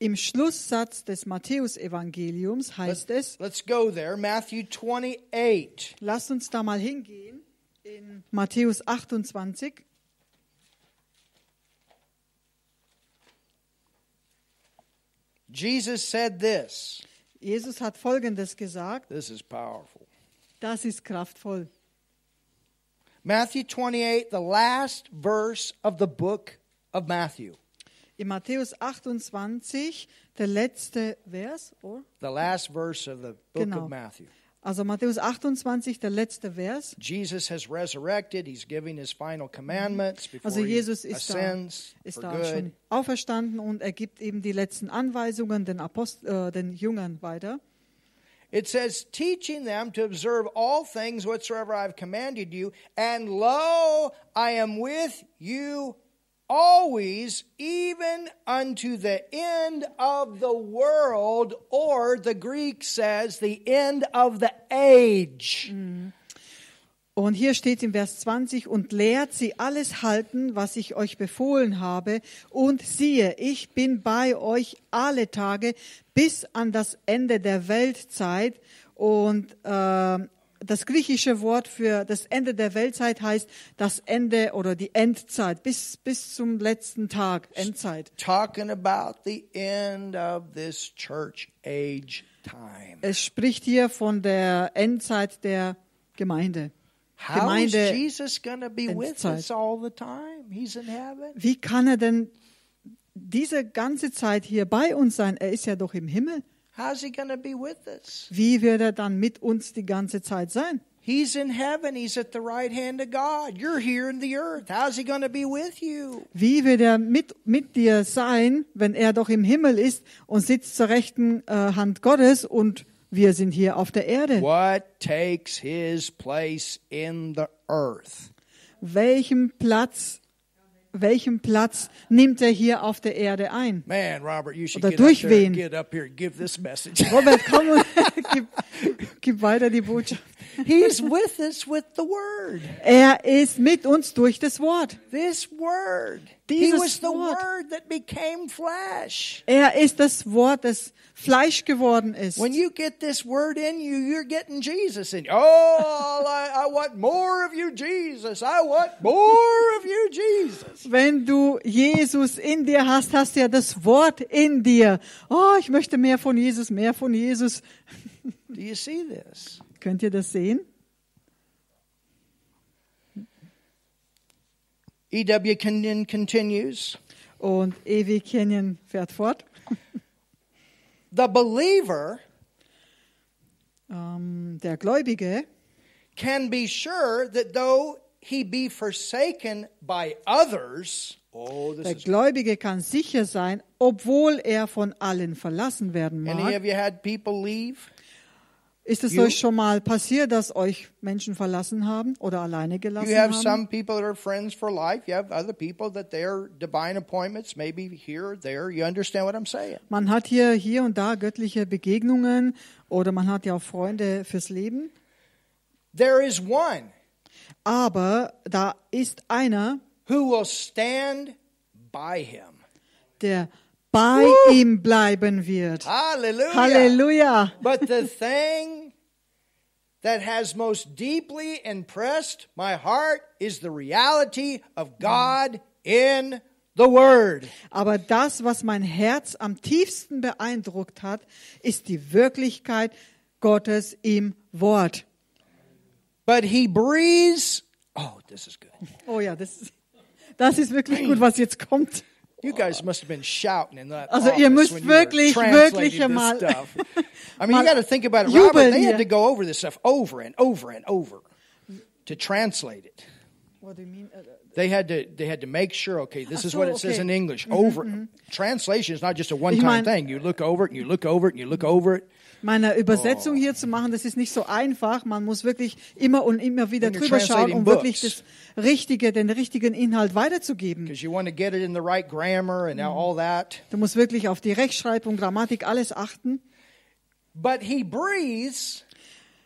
[SPEAKER 2] Im Schlusssatz des Matthäusevangeliums heißt es,
[SPEAKER 1] let's go there, Matthew 28.
[SPEAKER 2] lasst uns da mal hingehen, in Matthäus 28.
[SPEAKER 1] Jesus said this.
[SPEAKER 2] Jesus hat Folgendes gesagt,
[SPEAKER 1] This is powerful.
[SPEAKER 2] das ist kraftvoll.
[SPEAKER 1] Matthew 28, the last verse of the book of Matthew.
[SPEAKER 2] In Matthäus 28, der letzte Vers, oder?
[SPEAKER 1] The last verse of the book
[SPEAKER 2] Genau.
[SPEAKER 1] of Matthew.
[SPEAKER 2] Also Matthäus 28, der letzte Vers.
[SPEAKER 1] Jesus has resurrected. He's giving his final commandments before
[SPEAKER 2] Also
[SPEAKER 1] he
[SPEAKER 2] Jesus ist da,
[SPEAKER 1] ascends
[SPEAKER 2] ist
[SPEAKER 1] for
[SPEAKER 2] da
[SPEAKER 1] good.
[SPEAKER 2] schon auferstanden und er gibt eben die letzten Anweisungen den, Apost äh, den Jüngern weiter.
[SPEAKER 1] It says, teaching them to observe all things whatsoever I've commanded you, and lo, I am with you always, even unto the end of the world, or the Greek says, the end of the age.
[SPEAKER 2] Und hier steht im Vers 20, und lehrt sie alles halten, was ich euch befohlen habe. Und siehe, ich bin bei euch alle Tage bis an das Ende der Weltzeit. Und äh, das griechische Wort für das Ende der Weltzeit heißt das Ende oder die Endzeit, bis, bis zum letzten Tag, Endzeit.
[SPEAKER 1] Talking about the end of this church age time.
[SPEAKER 2] Es spricht hier von der Endzeit der Gemeinde.
[SPEAKER 1] How is
[SPEAKER 2] Gemeinde
[SPEAKER 1] Jesus going to be with us all the time? He's in heaven.
[SPEAKER 2] Wie kann er denn diese ganze Zeit hier bei uns sein? Er ist ja doch im Himmel.
[SPEAKER 1] How's he going to be with us?
[SPEAKER 2] Wie wird er dann mit uns die ganze Zeit sein?
[SPEAKER 1] He's in heaven. He's at the right hand of God. You're here in the earth. How's he going to be with you?
[SPEAKER 2] Wie wird er mit, mit dir sein, wenn er doch im Himmel ist und sitzt zur rechten äh, Hand Gottes und wir sind hier auf der Erde?
[SPEAKER 1] What takes his place in the earth?
[SPEAKER 2] Welchen Platz, welchen Platz nimmt er hier auf der Erde ein?
[SPEAKER 1] Man, Robert, you should
[SPEAKER 2] Oder
[SPEAKER 1] this message.
[SPEAKER 2] Robert, komm und [laughs] [laughs] gib, gib weiter die Botschaft.
[SPEAKER 1] He's with us with the word.
[SPEAKER 2] Er ist mit uns durch das Wort.
[SPEAKER 1] This word. He
[SPEAKER 2] Dieses
[SPEAKER 1] was the
[SPEAKER 2] Wort.
[SPEAKER 1] word that became flesh.
[SPEAKER 2] Er ist das Wort, das Fleisch geworden ist.
[SPEAKER 1] When you get this word in you, you're getting Jesus in you. Oh, I, I want more of you, Jesus. I want more of you, Jesus.
[SPEAKER 2] Wenn du Jesus in dir hast, hast du ja das Wort in dir. Oh, ich möchte mehr von Jesus, mehr von Jesus.
[SPEAKER 1] Do you see this?
[SPEAKER 2] Könnt ihr das sehen?
[SPEAKER 1] E.W. Kenyon continues
[SPEAKER 2] Und Ewi Kenyon fährt fort.
[SPEAKER 1] The believer
[SPEAKER 2] Ähm, der Gläubige
[SPEAKER 1] can be sure that though he be forsaken by others, oh, this
[SPEAKER 2] Der
[SPEAKER 1] is.
[SPEAKER 2] Gläubige kann sicher sein, obwohl er von allen verlassen werden
[SPEAKER 1] Any
[SPEAKER 2] mag.
[SPEAKER 1] of you had people leave?
[SPEAKER 2] Ist es
[SPEAKER 1] You-
[SPEAKER 2] euch schon mal passiert, dass euch Menschen verlassen haben oder alleine gelassen
[SPEAKER 1] You have
[SPEAKER 2] haben?
[SPEAKER 1] some people that are friends for life. You have other people that they're divine appointments, maybe here or there. You understand what I'm saying?
[SPEAKER 2] Man hat hier, hier und da göttliche Begegnungen oder man hat ja auch Freunde fürs Leben.
[SPEAKER 1] There is one
[SPEAKER 2] Aber da ist einer,
[SPEAKER 1] who will stand by him.
[SPEAKER 2] der bei ihm bleiben wird.
[SPEAKER 1] Hallelujah.
[SPEAKER 2] Halleluja.
[SPEAKER 1] But the thing that has most deeply impressed my heart is the reality of God in the Word.
[SPEAKER 2] Aber das, was mein Herz am tiefsten beeindruckt hat, ist die Wirklichkeit Gottes im Wort.
[SPEAKER 1] But He breathes. Oh, this is good.
[SPEAKER 2] Oh ja, das, ist- das ist wirklich gut, was jetzt kommt.
[SPEAKER 1] You guys must have been shouting in that
[SPEAKER 2] Also,
[SPEAKER 1] office
[SPEAKER 2] ihr müsst
[SPEAKER 1] when you were
[SPEAKER 2] wirklich,
[SPEAKER 1] translating
[SPEAKER 2] wirklich
[SPEAKER 1] this
[SPEAKER 2] mal-
[SPEAKER 1] stuff. [laughs] I mean, you got to think about it.
[SPEAKER 2] jubeln
[SPEAKER 1] Robert, they
[SPEAKER 2] hier.
[SPEAKER 1] had to go over this stuff over and over and over to translate it. What do you mean? Uh, uh, they had to they had to make sure. Okay, this
[SPEAKER 2] Ach
[SPEAKER 1] is what it says in English. Mm-hmm, over mm-hmm. translation is not just a one time
[SPEAKER 2] mein-
[SPEAKER 1] thing. You look over it and you look over it and you look over it.
[SPEAKER 2] Meine Übersetzung hier zu machen, das ist nicht so einfach. Man muss wirklich immer und immer wieder drüber schauen, um wirklich das Richtige, den richtigen Inhalt weiterzugeben.
[SPEAKER 1] because you want to get it in the right grammar and all that.
[SPEAKER 2] Du musst wirklich auf die Rechtschreibung, Grammatik, alles achten.
[SPEAKER 1] But he breathes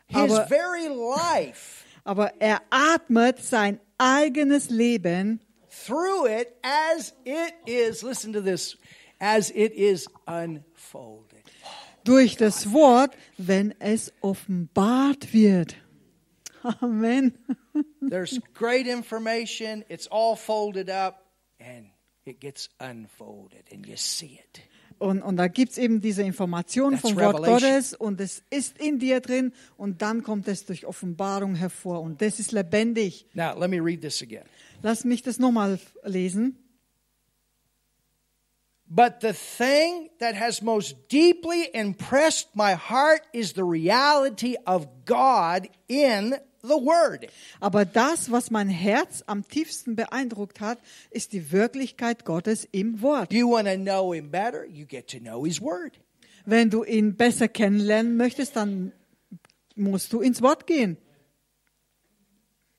[SPEAKER 1] his
[SPEAKER 2] Aber-
[SPEAKER 1] very life
[SPEAKER 2] Aber er atmet sein eigenes Leben
[SPEAKER 1] through it as it is, listen to this, as it is unfolded.
[SPEAKER 2] Durch das Wort, wenn es offenbart wird. Amen.
[SPEAKER 1] There's great information, it's all folded up, and it gets unfolded, and you see it.
[SPEAKER 2] Und, und da gibt's eben diese Information
[SPEAKER 1] That's
[SPEAKER 2] vom Wort
[SPEAKER 1] revelation.
[SPEAKER 2] Gottes und es ist in dir drin und dann kommt es durch Offenbarung hervor und das ist lebendig.
[SPEAKER 1] Now, let me read this again.
[SPEAKER 2] Lass mich das nochmal lesen.
[SPEAKER 1] But the thing that has most deeply impressed my heart is the reality of God in the Word.
[SPEAKER 2] Aber das, was mein Herz am tiefsten beeindruckt hat, ist die Wirklichkeit Gottes im Wort.
[SPEAKER 1] You want to know Him better, you get to know His Word.
[SPEAKER 2] Wenn du ihn besser kennenlernen möchtest, dann musst du ins Wort gehen.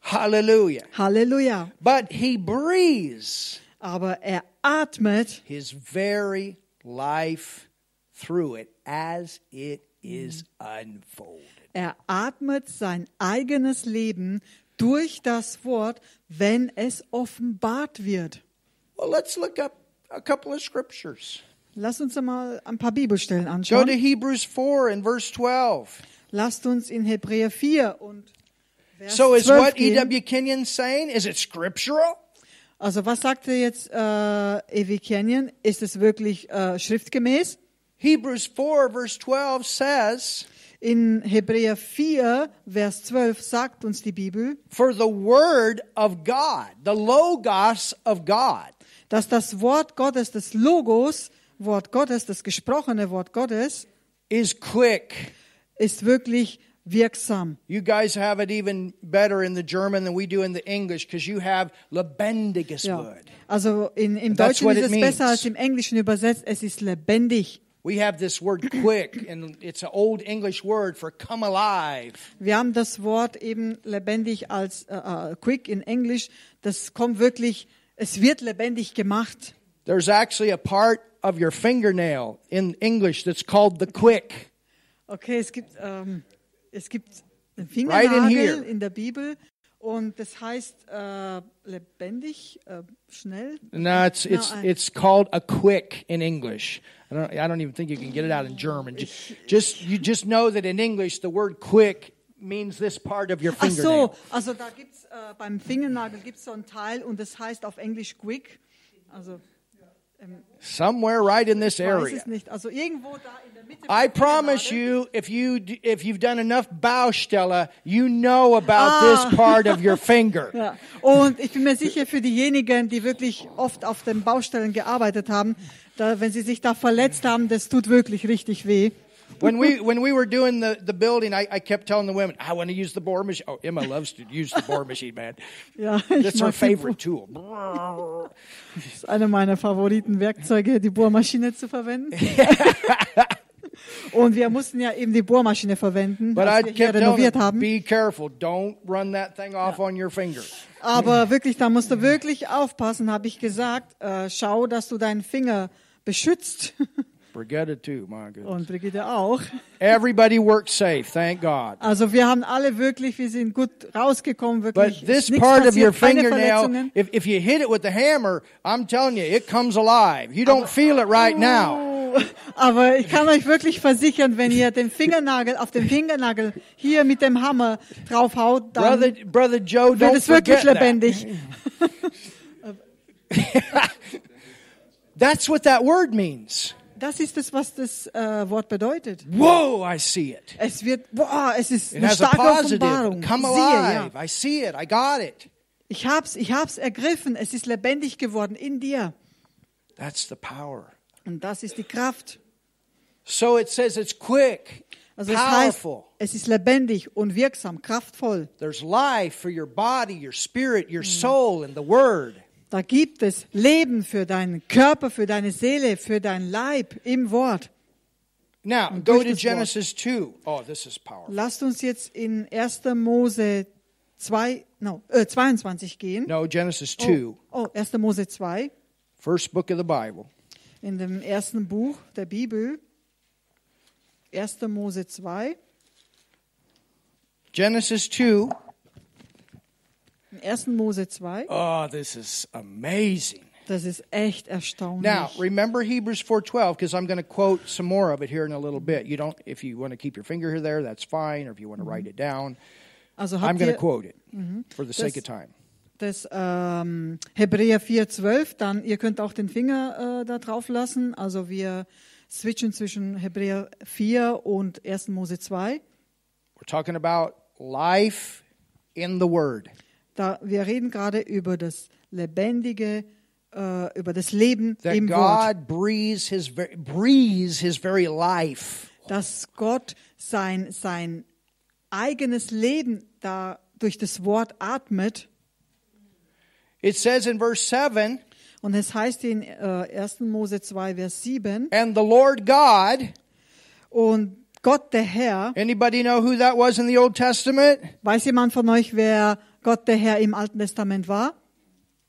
[SPEAKER 1] Hallelujah.
[SPEAKER 2] Halleluja.
[SPEAKER 1] But He breathes
[SPEAKER 2] Aber er atmet
[SPEAKER 1] His very life through it as it is unfolded.
[SPEAKER 2] Er atmet sein eigenes Leben durch das Wort, wenn es offenbart wird.
[SPEAKER 1] Well, let's look up a couple of scriptures.
[SPEAKER 2] Lass uns einmal ein paar Bibelstellen
[SPEAKER 1] Go
[SPEAKER 2] anschauen.
[SPEAKER 1] to Hebrews 4 and verse 12.
[SPEAKER 2] Lasst uns in Hebräer 4 und Vers
[SPEAKER 1] So is
[SPEAKER 2] 12
[SPEAKER 1] what. E.W. Kenyon saying? Is it scriptural?
[SPEAKER 2] Also was sagte jetzt äh, Evi Kenyon? Ist es wirklich äh, schriftgemäß?
[SPEAKER 1] Hebrews 4 verse 12 says,
[SPEAKER 2] In Hebräer 4, Vers 12 sagt uns die Bibel,
[SPEAKER 1] For the word of God, the logos of God,
[SPEAKER 2] dass das Wort Gottes, das Logos, Wort Gottes, das gesprochene Wort Gottes,
[SPEAKER 1] is quick.
[SPEAKER 2] ist wirklich wirksam.
[SPEAKER 1] You guys have it even better in the German than we do in the English because you have lebendiges
[SPEAKER 2] Ja.
[SPEAKER 1] word.
[SPEAKER 2] Also in, im Deutschen ist es besser als im Englischen übersetzt. Es ist lebendig.
[SPEAKER 1] We have this word quick, and it's an old English word for come alive.
[SPEAKER 2] Wir haben das Wort eben lebendig als äh, quick in Englisch. Das kommt wirklich, es wird lebendig gemacht.
[SPEAKER 1] There's actually a part of your fingernail in English that's called the quick.
[SPEAKER 2] Okay, es gibt, ähm, es gibt einen
[SPEAKER 1] Right in.
[SPEAKER 2] Fingernagel der Bibel und das heißt äh, lebendig, äh, schnell.
[SPEAKER 1] No, it's it's it's called a quick in English. I don't I don't even think you can get it out in German. Just, just you just know that in English the word quick means this part of your
[SPEAKER 2] Ach
[SPEAKER 1] fingernail.
[SPEAKER 2] so, also da gibt's äh, beim Fingernagel gibt's so ein Teil und das heißt auf Englisch quick. Also
[SPEAKER 1] Somewhere right in this area.
[SPEAKER 2] Also.
[SPEAKER 1] I promise you, if you if you've done enough Baustelle, you know about
[SPEAKER 2] Ah.
[SPEAKER 1] this part of your [laughs] finger.
[SPEAKER 2] Ja. Und ich bin mir sicher, für diejenigen, die wirklich oft auf den Baustellen gearbeitet haben, da, wenn sie sich da verletzt haben, das tut wirklich richtig weh.
[SPEAKER 1] When we when we were doing the, the building, I, I kept telling the women, I want to use the bore machine. Oh, Emma loves to use the bore machine, man.
[SPEAKER 2] Ja,
[SPEAKER 1] That's her favorite tool.
[SPEAKER 2] Das ist eine meiner Favoriten Werkzeuge, die Bohrmaschine zu verwenden. [laughs] Und wir mussten ja eben die Bohrmaschine verwenden,
[SPEAKER 1] But
[SPEAKER 2] als wir hier renoviert haben.
[SPEAKER 1] be careful. Don't run that thing off on your finger.
[SPEAKER 2] Aber wirklich, da musst du wirklich aufpassen, habe ich gesagt. Äh, schau, dass du deinen Finger beschützt. [laughs]
[SPEAKER 1] Brigitte too, my goodness.
[SPEAKER 2] Und Brigitte auch.
[SPEAKER 1] Everybody works safe, thank God.
[SPEAKER 2] Also wir haben alle wirklich, wir sind gut rausgekommen,
[SPEAKER 1] But
[SPEAKER 2] wirklich.
[SPEAKER 1] this
[SPEAKER 2] Ist nichts
[SPEAKER 1] part of your
[SPEAKER 2] passiert,
[SPEAKER 1] fingernail, if, if you hit it with the hammer, I'm telling you, it comes alive. You don't feel it right now.
[SPEAKER 2] Aber ich kann euch wirklich versichern, wenn ihr den Fingernagel auf den Fingernagel hier mit dem Hammer draufhaut, dann
[SPEAKER 1] Brother, Brother Joe,
[SPEAKER 2] wird es wirklich
[SPEAKER 1] forget that.
[SPEAKER 2] lebendig. [laughs] [laughs]
[SPEAKER 1] That's what that word means.
[SPEAKER 2] Das ist es, was das äh, Wort bedeutet.
[SPEAKER 1] Whoa, I see it.
[SPEAKER 2] Es wird, boah, es ist
[SPEAKER 1] It
[SPEAKER 2] eine starke
[SPEAKER 1] positive.
[SPEAKER 2] Offenbarung.
[SPEAKER 1] Come
[SPEAKER 2] Siehe, ja.
[SPEAKER 1] alive. I see it. I got it.
[SPEAKER 2] Ich hab's, ich hab's ergriffen. Es ist lebendig geworden in dir.
[SPEAKER 1] That's the power.
[SPEAKER 2] Und das ist die Kraft.
[SPEAKER 1] So it says it's quick,
[SPEAKER 2] Also es heißt,
[SPEAKER 1] powerful.
[SPEAKER 2] es ist lebendig und wirksam, kraftvoll.
[SPEAKER 1] There's life for your body, your spirit, your soul, and the word.
[SPEAKER 2] Da gibt es Leben für deinen Körper, für deine Seele, für dein Leib im Wort.
[SPEAKER 1] Now, go to. Genesis 2. Oh, this is powerful.
[SPEAKER 2] Lasst uns jetzt in 1. Mose 2, no, äh, 22 gehen.
[SPEAKER 1] No, Genesis 2,
[SPEAKER 2] Oh, oh, 1. Mose 2,
[SPEAKER 1] first book of the Bible.
[SPEAKER 2] in dem ersten Buch der Bibel. 1. Mose 2.
[SPEAKER 1] Genesis 2.
[SPEAKER 2] In 1. Mose 2.
[SPEAKER 1] Oh, this is amazing.
[SPEAKER 2] Das ist echt erstaunlich.
[SPEAKER 1] Now, remember Hebrews 4:12 because I'm going to quote some more of it here in a little bit. You don't if you want to keep your finger there, that's fine, or if you want to write it down,
[SPEAKER 2] also
[SPEAKER 1] I'm going to quote it for the sake of time.
[SPEAKER 2] das ähm, Hebräer 4,12, dann ihr könnt auch den Finger äh, da drauf lassen. Also wir switchen zwischen Hebräer 4 und 1. Mose 2.
[SPEAKER 1] We're talking about life in the word.
[SPEAKER 2] Da, wir reden gerade über das lebendige, äh, über das Leben
[SPEAKER 1] That
[SPEAKER 2] im Wort.
[SPEAKER 1] God breathes his breathes his very life.
[SPEAKER 2] Dass Gott sein, sein eigenes Leben da durch das Wort atmet.
[SPEAKER 1] It says in verse 7,
[SPEAKER 2] Und es heißt in äh, 1. Mose 2, Vers 7,
[SPEAKER 1] and the Lord God,
[SPEAKER 2] und Gott der Herr,
[SPEAKER 1] anybody know who that was in the Old Testament?
[SPEAKER 2] weiß jemand von euch, wer Gott der Herr im Alten Testament war?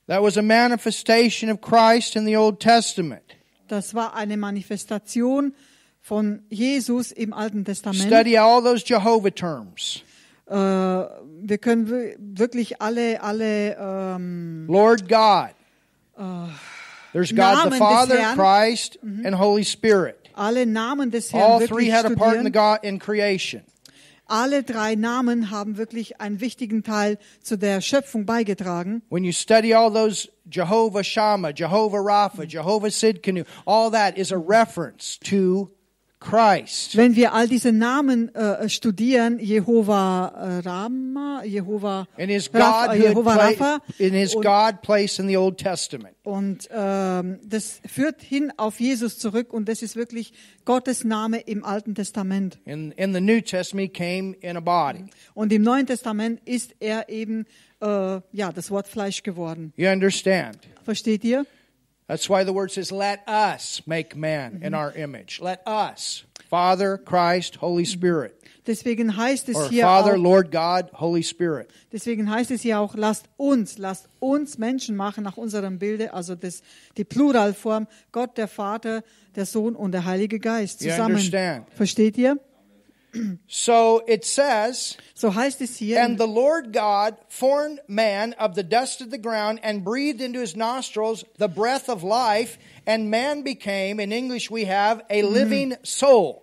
[SPEAKER 1] That was a manifestation of Christ in the Old Testament.
[SPEAKER 2] Das war eine Manifestation von Jesus im Alten Testament.
[SPEAKER 1] Study all those Jehovah terms.
[SPEAKER 2] Äh, wir können wir- wirklich alle, alle ähm,
[SPEAKER 1] Lord God. There's God
[SPEAKER 2] Namen
[SPEAKER 1] the Father. Christ, and Holy Spirit.
[SPEAKER 2] alle Namen des
[SPEAKER 1] All
[SPEAKER 2] Herrn
[SPEAKER 1] three
[SPEAKER 2] wirklich
[SPEAKER 1] had a part in the. God in creation.
[SPEAKER 2] Alle drei Namen haben wirklich einen wichtigen Teil zu der Schöpfung beigetragen.
[SPEAKER 1] When you study all those Jehovah Shammah, Jehovah Rapha, Jehovah Sidkenu, all that is a reference to Christ.
[SPEAKER 2] Wenn wir all diese Namen äh, studieren, Jehova äh, Rama, Jehova,
[SPEAKER 1] In his
[SPEAKER 2] Jehova Rapha
[SPEAKER 1] in his God place in the Old Testament.
[SPEAKER 2] und ähm, das führt hin auf Jesus zurück und das ist wirklich Gottes Name im Alten Testament.
[SPEAKER 1] In, in the New Testament, came in a body.
[SPEAKER 2] Und im Neuen Testament ist er eben äh, ja das Wort Fleisch geworden.
[SPEAKER 1] You understand?
[SPEAKER 2] Versteht ihr?
[SPEAKER 1] That's why the word says, let us make man in our image. Let us. Father, Christ, Holy Spirit.
[SPEAKER 2] Deswegen heißt es
[SPEAKER 1] Or
[SPEAKER 2] hier
[SPEAKER 1] Father,
[SPEAKER 2] auch,
[SPEAKER 1] Lord God, Holy Spirit.
[SPEAKER 2] deswegen heißt es hier auch, lasst uns, lasst uns Menschen machen nach unserem Bilde, also das, die Pluralform, Gott, der Vater, der Sohn und der Heilige Geist zusammen. Versteht ihr?
[SPEAKER 1] So it says,
[SPEAKER 2] So heißt es hier,
[SPEAKER 1] And the Lord God formed man of the dust of the ground and breathed into his nostrils the breath of life, and man became, in English we have, a living soul.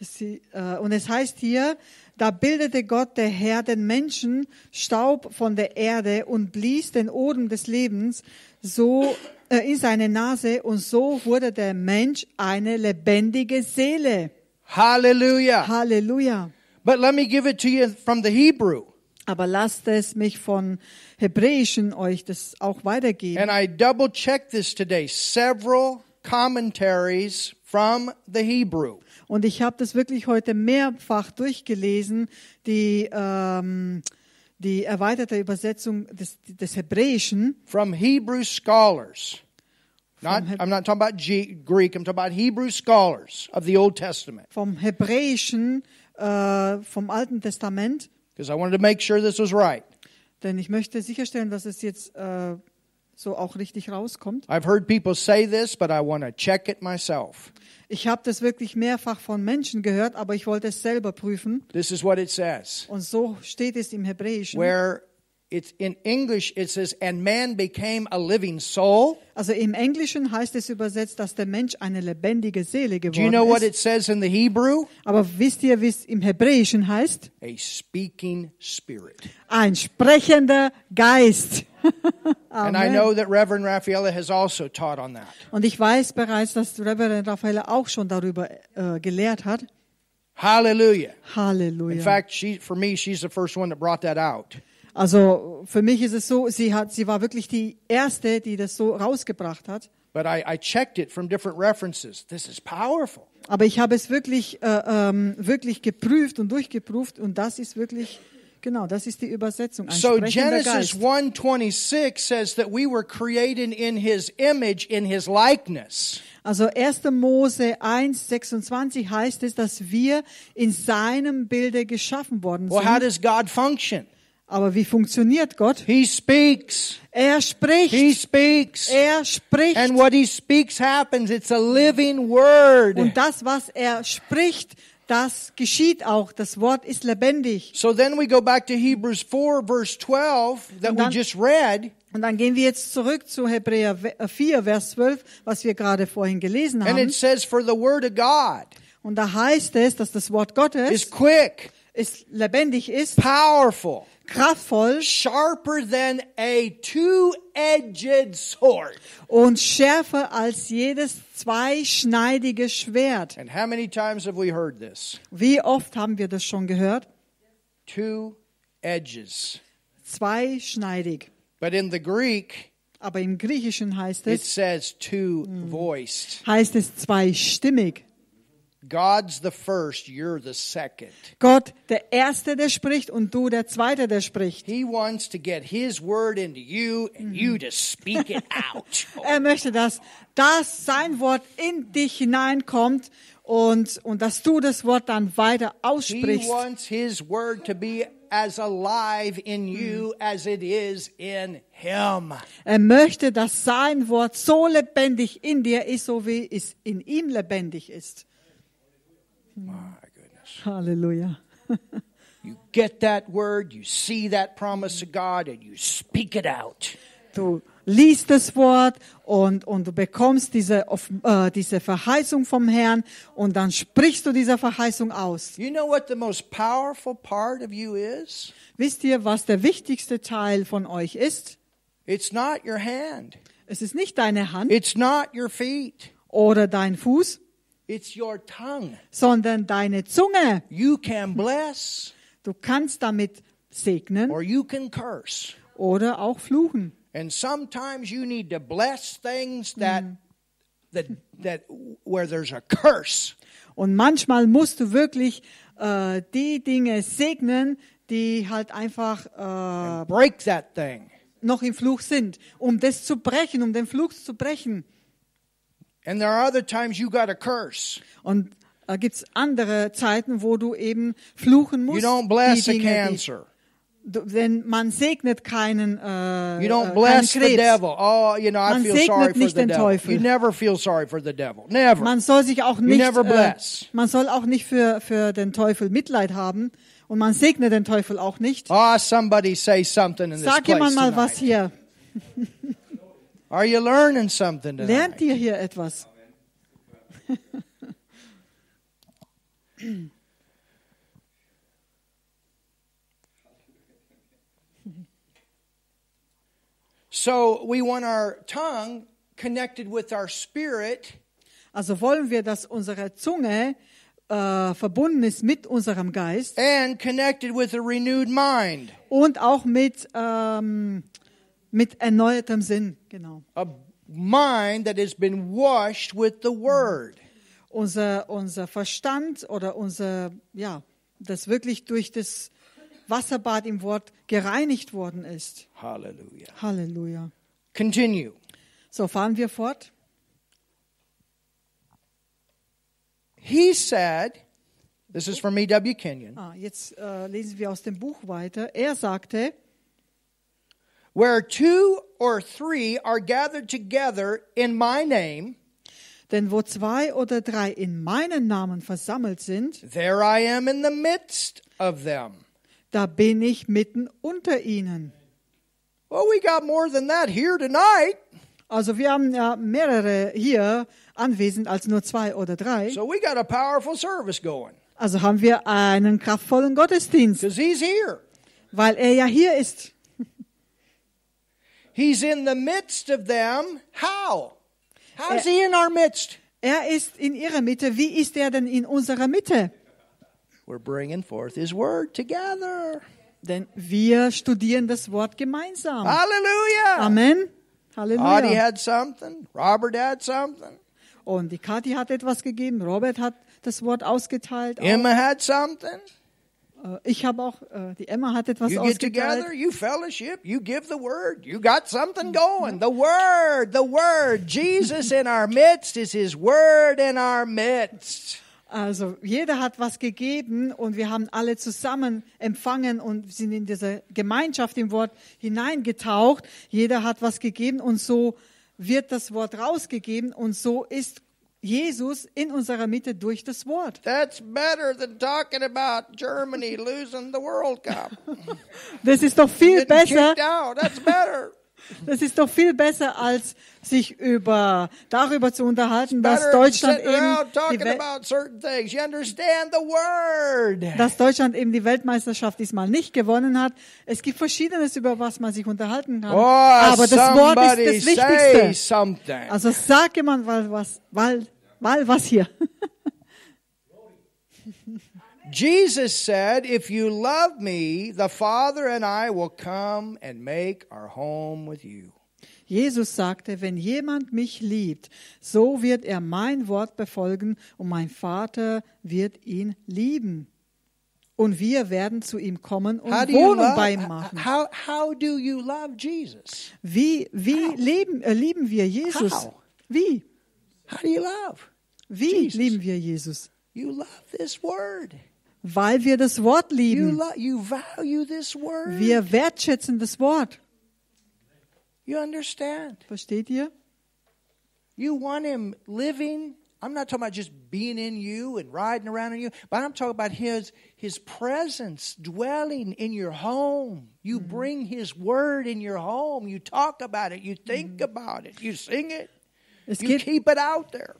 [SPEAKER 2] Sie, äh, und es heißt hier, da bildete Gott der Herr den Menschen Staub von der Erde und blies den Odem des Lebens so äh, in seine Nase und so wurde der Mensch eine lebendige Seele.
[SPEAKER 1] Hallelujah.
[SPEAKER 2] Halleluja.
[SPEAKER 1] But let me give it to you from the Hebrew.
[SPEAKER 2] Aber lasst es mich von Hebräischen euch das auch weitergeben.
[SPEAKER 1] And I double checked this today. Several commentaries from the Hebrew.
[SPEAKER 2] Und ich habe das wirklich heute mehrfach durchgelesen, die, ähm, die erweiterte Übersetzung des, des Hebräischen.
[SPEAKER 1] From Hebrew scholars. Not, I'm not talking about G- Greek, I'm talking about Hebrew scholars of the Old Testament.
[SPEAKER 2] vom Hebräischen, äh, vom Alten Testament,
[SPEAKER 1] Because I wanted to make sure this was right.
[SPEAKER 2] denn ich möchte sicherstellen, dass es jetzt äh, so auch richtig rauskommt.
[SPEAKER 1] I've heard people say this, but I want to check it myself.
[SPEAKER 2] Ich habe das wirklich mehrfach von Menschen gehört, aber ich wollte es selber prüfen.
[SPEAKER 1] This is what it says.
[SPEAKER 2] Und so steht es im Hebräischen.
[SPEAKER 1] Where it's in English, it says, and man became a living soul.
[SPEAKER 2] Also im Englischen heißt es übersetzt, dass der Mensch eine lebendige Seele
[SPEAKER 1] Do you know
[SPEAKER 2] geworden
[SPEAKER 1] what it says in the Hebrew?
[SPEAKER 2] Aber wisst ihr, wie es im Hebräischen heißt?
[SPEAKER 1] A speaking spirit.
[SPEAKER 2] Ein sprechender Geist. [laughs]
[SPEAKER 1] And I know that Reverend Raffaella has also taught on that.
[SPEAKER 2] Und ich weiß bereits, dass Reverend Raffaella auch schon darüber äh, gelehrt hat.
[SPEAKER 1] Hallelujah. In
[SPEAKER 2] Halleluja.
[SPEAKER 1] fact, she, for me, she's the first one that brought that out.
[SPEAKER 2] Also für mich ist es so, sie hat, sie war wirklich die erste, die das so rausgebracht hat.
[SPEAKER 1] But I, I checked it from different references. This is powerful.
[SPEAKER 2] Aber ich habe es wirklich, äh, ähm, wirklich geprüft und durchgeprüft und das ist wirklich, genau, das ist die Übersetzung. Ein
[SPEAKER 1] So Genesis
[SPEAKER 2] Geist.
[SPEAKER 1] 1:26 says that we were created in his image, in his likeness.
[SPEAKER 2] Also 1. Mose 1, 26 heißt es, dass wir in seinem Bilde geschaffen worden
[SPEAKER 1] Well, how
[SPEAKER 2] sind.
[SPEAKER 1] does God function?
[SPEAKER 2] Aber wie funktioniert Gott?
[SPEAKER 1] He speaks.
[SPEAKER 2] Er
[SPEAKER 1] He
[SPEAKER 2] spricht.
[SPEAKER 1] speaks.
[SPEAKER 2] Er spricht.
[SPEAKER 1] And what he speaks happens. It's a living word.
[SPEAKER 2] Und das, was er spricht, das geschieht auch. Das Wort ist lebendig.
[SPEAKER 1] So then we go back to Hebrews 4 verse 12 that
[SPEAKER 2] Und
[SPEAKER 1] we
[SPEAKER 2] dann-
[SPEAKER 1] just read.
[SPEAKER 2] Und dann gehen wir jetzt zurück zu Hebräer 4, Vers 12, was wir gerade vorhin gelesen
[SPEAKER 1] And
[SPEAKER 2] haben.
[SPEAKER 1] it says, for the word of God
[SPEAKER 2] Und da heißt es, dass das Wort
[SPEAKER 1] is
[SPEAKER 2] Gottes
[SPEAKER 1] quick,
[SPEAKER 2] ist lebendig ist,
[SPEAKER 1] powerful,
[SPEAKER 2] kraftvoll
[SPEAKER 1] sharper than a two-edged sword.
[SPEAKER 2] und schärfer als jedes zweischneidige Schwert.
[SPEAKER 1] And how many times have we heard this?
[SPEAKER 2] Wie oft haben wir das schon gehört?
[SPEAKER 1] Two edges.
[SPEAKER 2] Zweischneidig.
[SPEAKER 1] But in the Greek,
[SPEAKER 2] Aber im Griechischen heißt
[SPEAKER 1] it
[SPEAKER 2] es,
[SPEAKER 1] says two-voiced.
[SPEAKER 2] heißt es zweistimmig.
[SPEAKER 1] God's the first, you're the second.
[SPEAKER 2] Gott, der Erste, der spricht und du, der Zweite, der spricht.
[SPEAKER 1] He wants to get his word into you and you to speak it [laughs] out.
[SPEAKER 2] Er möchte, dass das, sein Wort in dich hineinkommt und, und dass du das Wort dann weiter
[SPEAKER 1] He
[SPEAKER 2] aussprichst.
[SPEAKER 1] wants his word to be as alive in you as it is in him.
[SPEAKER 2] Er möchte, dass sein Wort so lebendig in dir ist, so wie es in ihm lebendig ist.
[SPEAKER 1] My goodness.
[SPEAKER 2] Halleluja.
[SPEAKER 1] You get that word, you see that promise of God, and you speak it out.
[SPEAKER 2] Du liest das Wort und, und du bekommst diese, äh, diese Verheißung vom Herrn und dann sprichst du diese Verheißung aus.
[SPEAKER 1] You know what the most powerful part of you is?
[SPEAKER 2] Wisst ihr, was der wichtigste Teil von euch ist?
[SPEAKER 1] It's not your hand.
[SPEAKER 2] Es ist nicht deine Hand
[SPEAKER 1] It's not your feet.
[SPEAKER 2] oder dein Fuß,
[SPEAKER 1] It's your tongue.
[SPEAKER 2] sondern deine Zunge.
[SPEAKER 1] You can bless
[SPEAKER 2] Du kannst damit segnen
[SPEAKER 1] or you can curse.
[SPEAKER 2] oder auch fluchen.
[SPEAKER 1] And sometimes you need to bless things that that that where there's a curse.
[SPEAKER 2] Und manchmal musst du wirklich äh, die Dinge segnen, die halt einfach äh,
[SPEAKER 1] Break that thing.
[SPEAKER 2] noch im Fluch sind, um das zu brechen, um den Fluch zu brechen.
[SPEAKER 1] And there are other times you got to curse.
[SPEAKER 2] Und da gibt's andere Zeiten, wo du eben fluchen
[SPEAKER 1] You
[SPEAKER 2] musst.
[SPEAKER 1] don't bless
[SPEAKER 2] die
[SPEAKER 1] a
[SPEAKER 2] Dinge, die,
[SPEAKER 1] cancer.
[SPEAKER 2] du, denn man segnet keinen, äh,
[SPEAKER 1] You don't
[SPEAKER 2] äh,
[SPEAKER 1] bless
[SPEAKER 2] keinen
[SPEAKER 1] the
[SPEAKER 2] Krebs.
[SPEAKER 1] devil. Oh, you know, I
[SPEAKER 2] Man
[SPEAKER 1] feel
[SPEAKER 2] segnet
[SPEAKER 1] sorry for
[SPEAKER 2] nicht
[SPEAKER 1] the
[SPEAKER 2] den
[SPEAKER 1] devil.
[SPEAKER 2] Teufel.
[SPEAKER 1] You never feel sorry for the devil. Never.
[SPEAKER 2] Man soll sich auch nicht,
[SPEAKER 1] never
[SPEAKER 2] äh,
[SPEAKER 1] bless.
[SPEAKER 2] man soll auch nicht für, für den Teufel Mitleid haben und man segnet den Teufel auch nicht.
[SPEAKER 1] Oh, somebody say something in this
[SPEAKER 2] Sag
[SPEAKER 1] place
[SPEAKER 2] jemand mal was
[SPEAKER 1] tonight.
[SPEAKER 2] hier. [laughs]
[SPEAKER 1] Are you learning something tonight?
[SPEAKER 2] Lernt ihr hier etwas?
[SPEAKER 1] So we want our tongue connected with our spirit
[SPEAKER 2] Also wollen wir, dass unsere Zunge äh, verbunden ist mit unserem Geist
[SPEAKER 1] and connected with a renewed mind.
[SPEAKER 2] und auch mit, ähm, mit erneuertem Sinn. Genau.
[SPEAKER 1] A mind that has been washed with the word.
[SPEAKER 2] Unser, unser Verstand oder unser, ja, das wirklich durch das Wasserbad im Wort gereinigt worden ist.
[SPEAKER 1] Hallelujah.
[SPEAKER 2] Halleluja.
[SPEAKER 1] Continue.
[SPEAKER 2] So fahren wir fort.
[SPEAKER 1] He said, this is from E.W. Kenyon,
[SPEAKER 2] Ah, jetzt äh, lesen wir aus dem Buch weiter. Er sagte,
[SPEAKER 1] where two or three are gathered together in my name,
[SPEAKER 2] denn wo zwei oder drei in meinen Namen versammelt sind,
[SPEAKER 1] there I am in the midst of them.
[SPEAKER 2] da bin ich mitten unter ihnen.
[SPEAKER 1] Well, we got more than that here tonight.
[SPEAKER 2] Also wir haben ja mehrere hier anwesend als nur zwei oder drei.
[SPEAKER 1] So we got a powerful service going
[SPEAKER 2] Also haben wir einen kraftvollen Gottesdienst,
[SPEAKER 1] because he's here.
[SPEAKER 2] weil er ja hier ist.
[SPEAKER 1] He's in the midst of them. How? How's he in our midst?
[SPEAKER 2] Er ist in ihrer Mitte. Wie ist er denn in unserer Mitte?
[SPEAKER 1] We're bringing forth his word together.
[SPEAKER 2] Denn wir studieren das Wort gemeinsam.
[SPEAKER 1] Hallelujah.
[SPEAKER 2] Amen.
[SPEAKER 1] Audie
[SPEAKER 2] Halleluja.
[SPEAKER 1] had something. Robert had something.
[SPEAKER 2] Und die Kathi hat etwas gegeben. Robert hat das Wort ausgeteilt. Auch.
[SPEAKER 1] Emma had something.
[SPEAKER 2] Äh, Ich habe auch, äh, die Emma hat etwas
[SPEAKER 1] You get together, you fellowship, you give the word. You got something going. The word, the word. Jesus in our midst is his word in our midst.
[SPEAKER 2] Also jeder hat was gegeben und wir haben alle zusammen empfangen und sind in diese Gemeinschaft im Wort hineingetaucht. Jeder hat was gegeben und so wird das Wort rausgegeben und so ist Jesus in unserer Mitte durch das Wort.
[SPEAKER 1] That's better than talking about Germany losing the World Cup. [laughs]
[SPEAKER 2] Das ist doch viel besser.
[SPEAKER 1] That's better. [laughs]
[SPEAKER 2] Das ist doch viel besser, als sich über, darüber zu unterhalten, dass Deutschland eben, dass Deutschland eben die Weltmeisterschaft diesmal nicht gewonnen hat. Es gibt Verschiedenes, über was man sich unterhalten kann.
[SPEAKER 1] Oh,
[SPEAKER 2] Aber das Wort ist das Wichtigste. Also sag jemand mal was, weil, weil was hier. [laughs]
[SPEAKER 1] Jesus said, If you love me, the Father and I will come and make our home with you.
[SPEAKER 2] Jesus sagte, wenn jemand mich liebt, so wird er mein Wort befolgen und mein Vater wird ihn lieben. Und wir werden zu ihm kommen und Wohnung
[SPEAKER 1] love?
[SPEAKER 2] bei ihm machen.
[SPEAKER 1] How, how do you love Jesus?
[SPEAKER 2] Wie, wie leben, äh, lieben wir Jesus?
[SPEAKER 1] How?
[SPEAKER 2] Wie?
[SPEAKER 1] How do you love?
[SPEAKER 2] Wie
[SPEAKER 1] Jesus.
[SPEAKER 2] lieben wir Jesus?
[SPEAKER 1] You love this word.
[SPEAKER 2] Weil wir das Wort
[SPEAKER 1] You,
[SPEAKER 2] lieben.
[SPEAKER 1] you word.
[SPEAKER 2] Wir wertschätzen das Wort.
[SPEAKER 1] You?
[SPEAKER 2] Versteht ihr?
[SPEAKER 1] You want him living. I'm not talking about just being in you and riding around in you, but I'm talking about his his presence dwelling in your home. You bring his word in your home. You talk about it. You think about it. You sing it.
[SPEAKER 2] Es
[SPEAKER 1] You
[SPEAKER 2] geht,
[SPEAKER 1] keep it out there.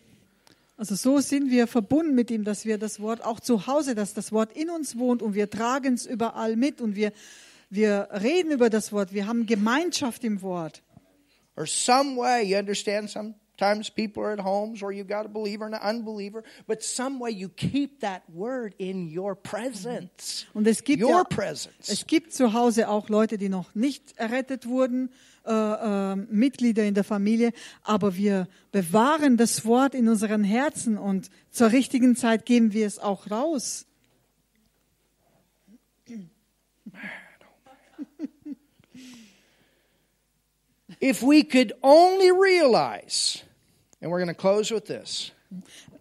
[SPEAKER 2] Also so sind wir verbunden mit ihm, dass wir das Wort auch zu Hause, dass das Wort in uns wohnt und wir tragen es überall mit und wir, wir reden über das Wort. Wir haben Gemeinschaft im Wort.
[SPEAKER 1] Or some way, you understand sometimes people are at homes where you've got a believer and an unbeliever, but some way you keep that word in your presence.
[SPEAKER 2] Und es gibt,
[SPEAKER 1] Your
[SPEAKER 2] ja,
[SPEAKER 1] presence.
[SPEAKER 2] es gibt zu Hause auch Leute, die noch nicht errettet wurden, äh, äh, Mitglieder in der Familie, aber wir bewahren das Wort in unseren Herzen und zur richtigen Zeit geben wir es auch raus.
[SPEAKER 1] If we could only realize, and we're going to close with this,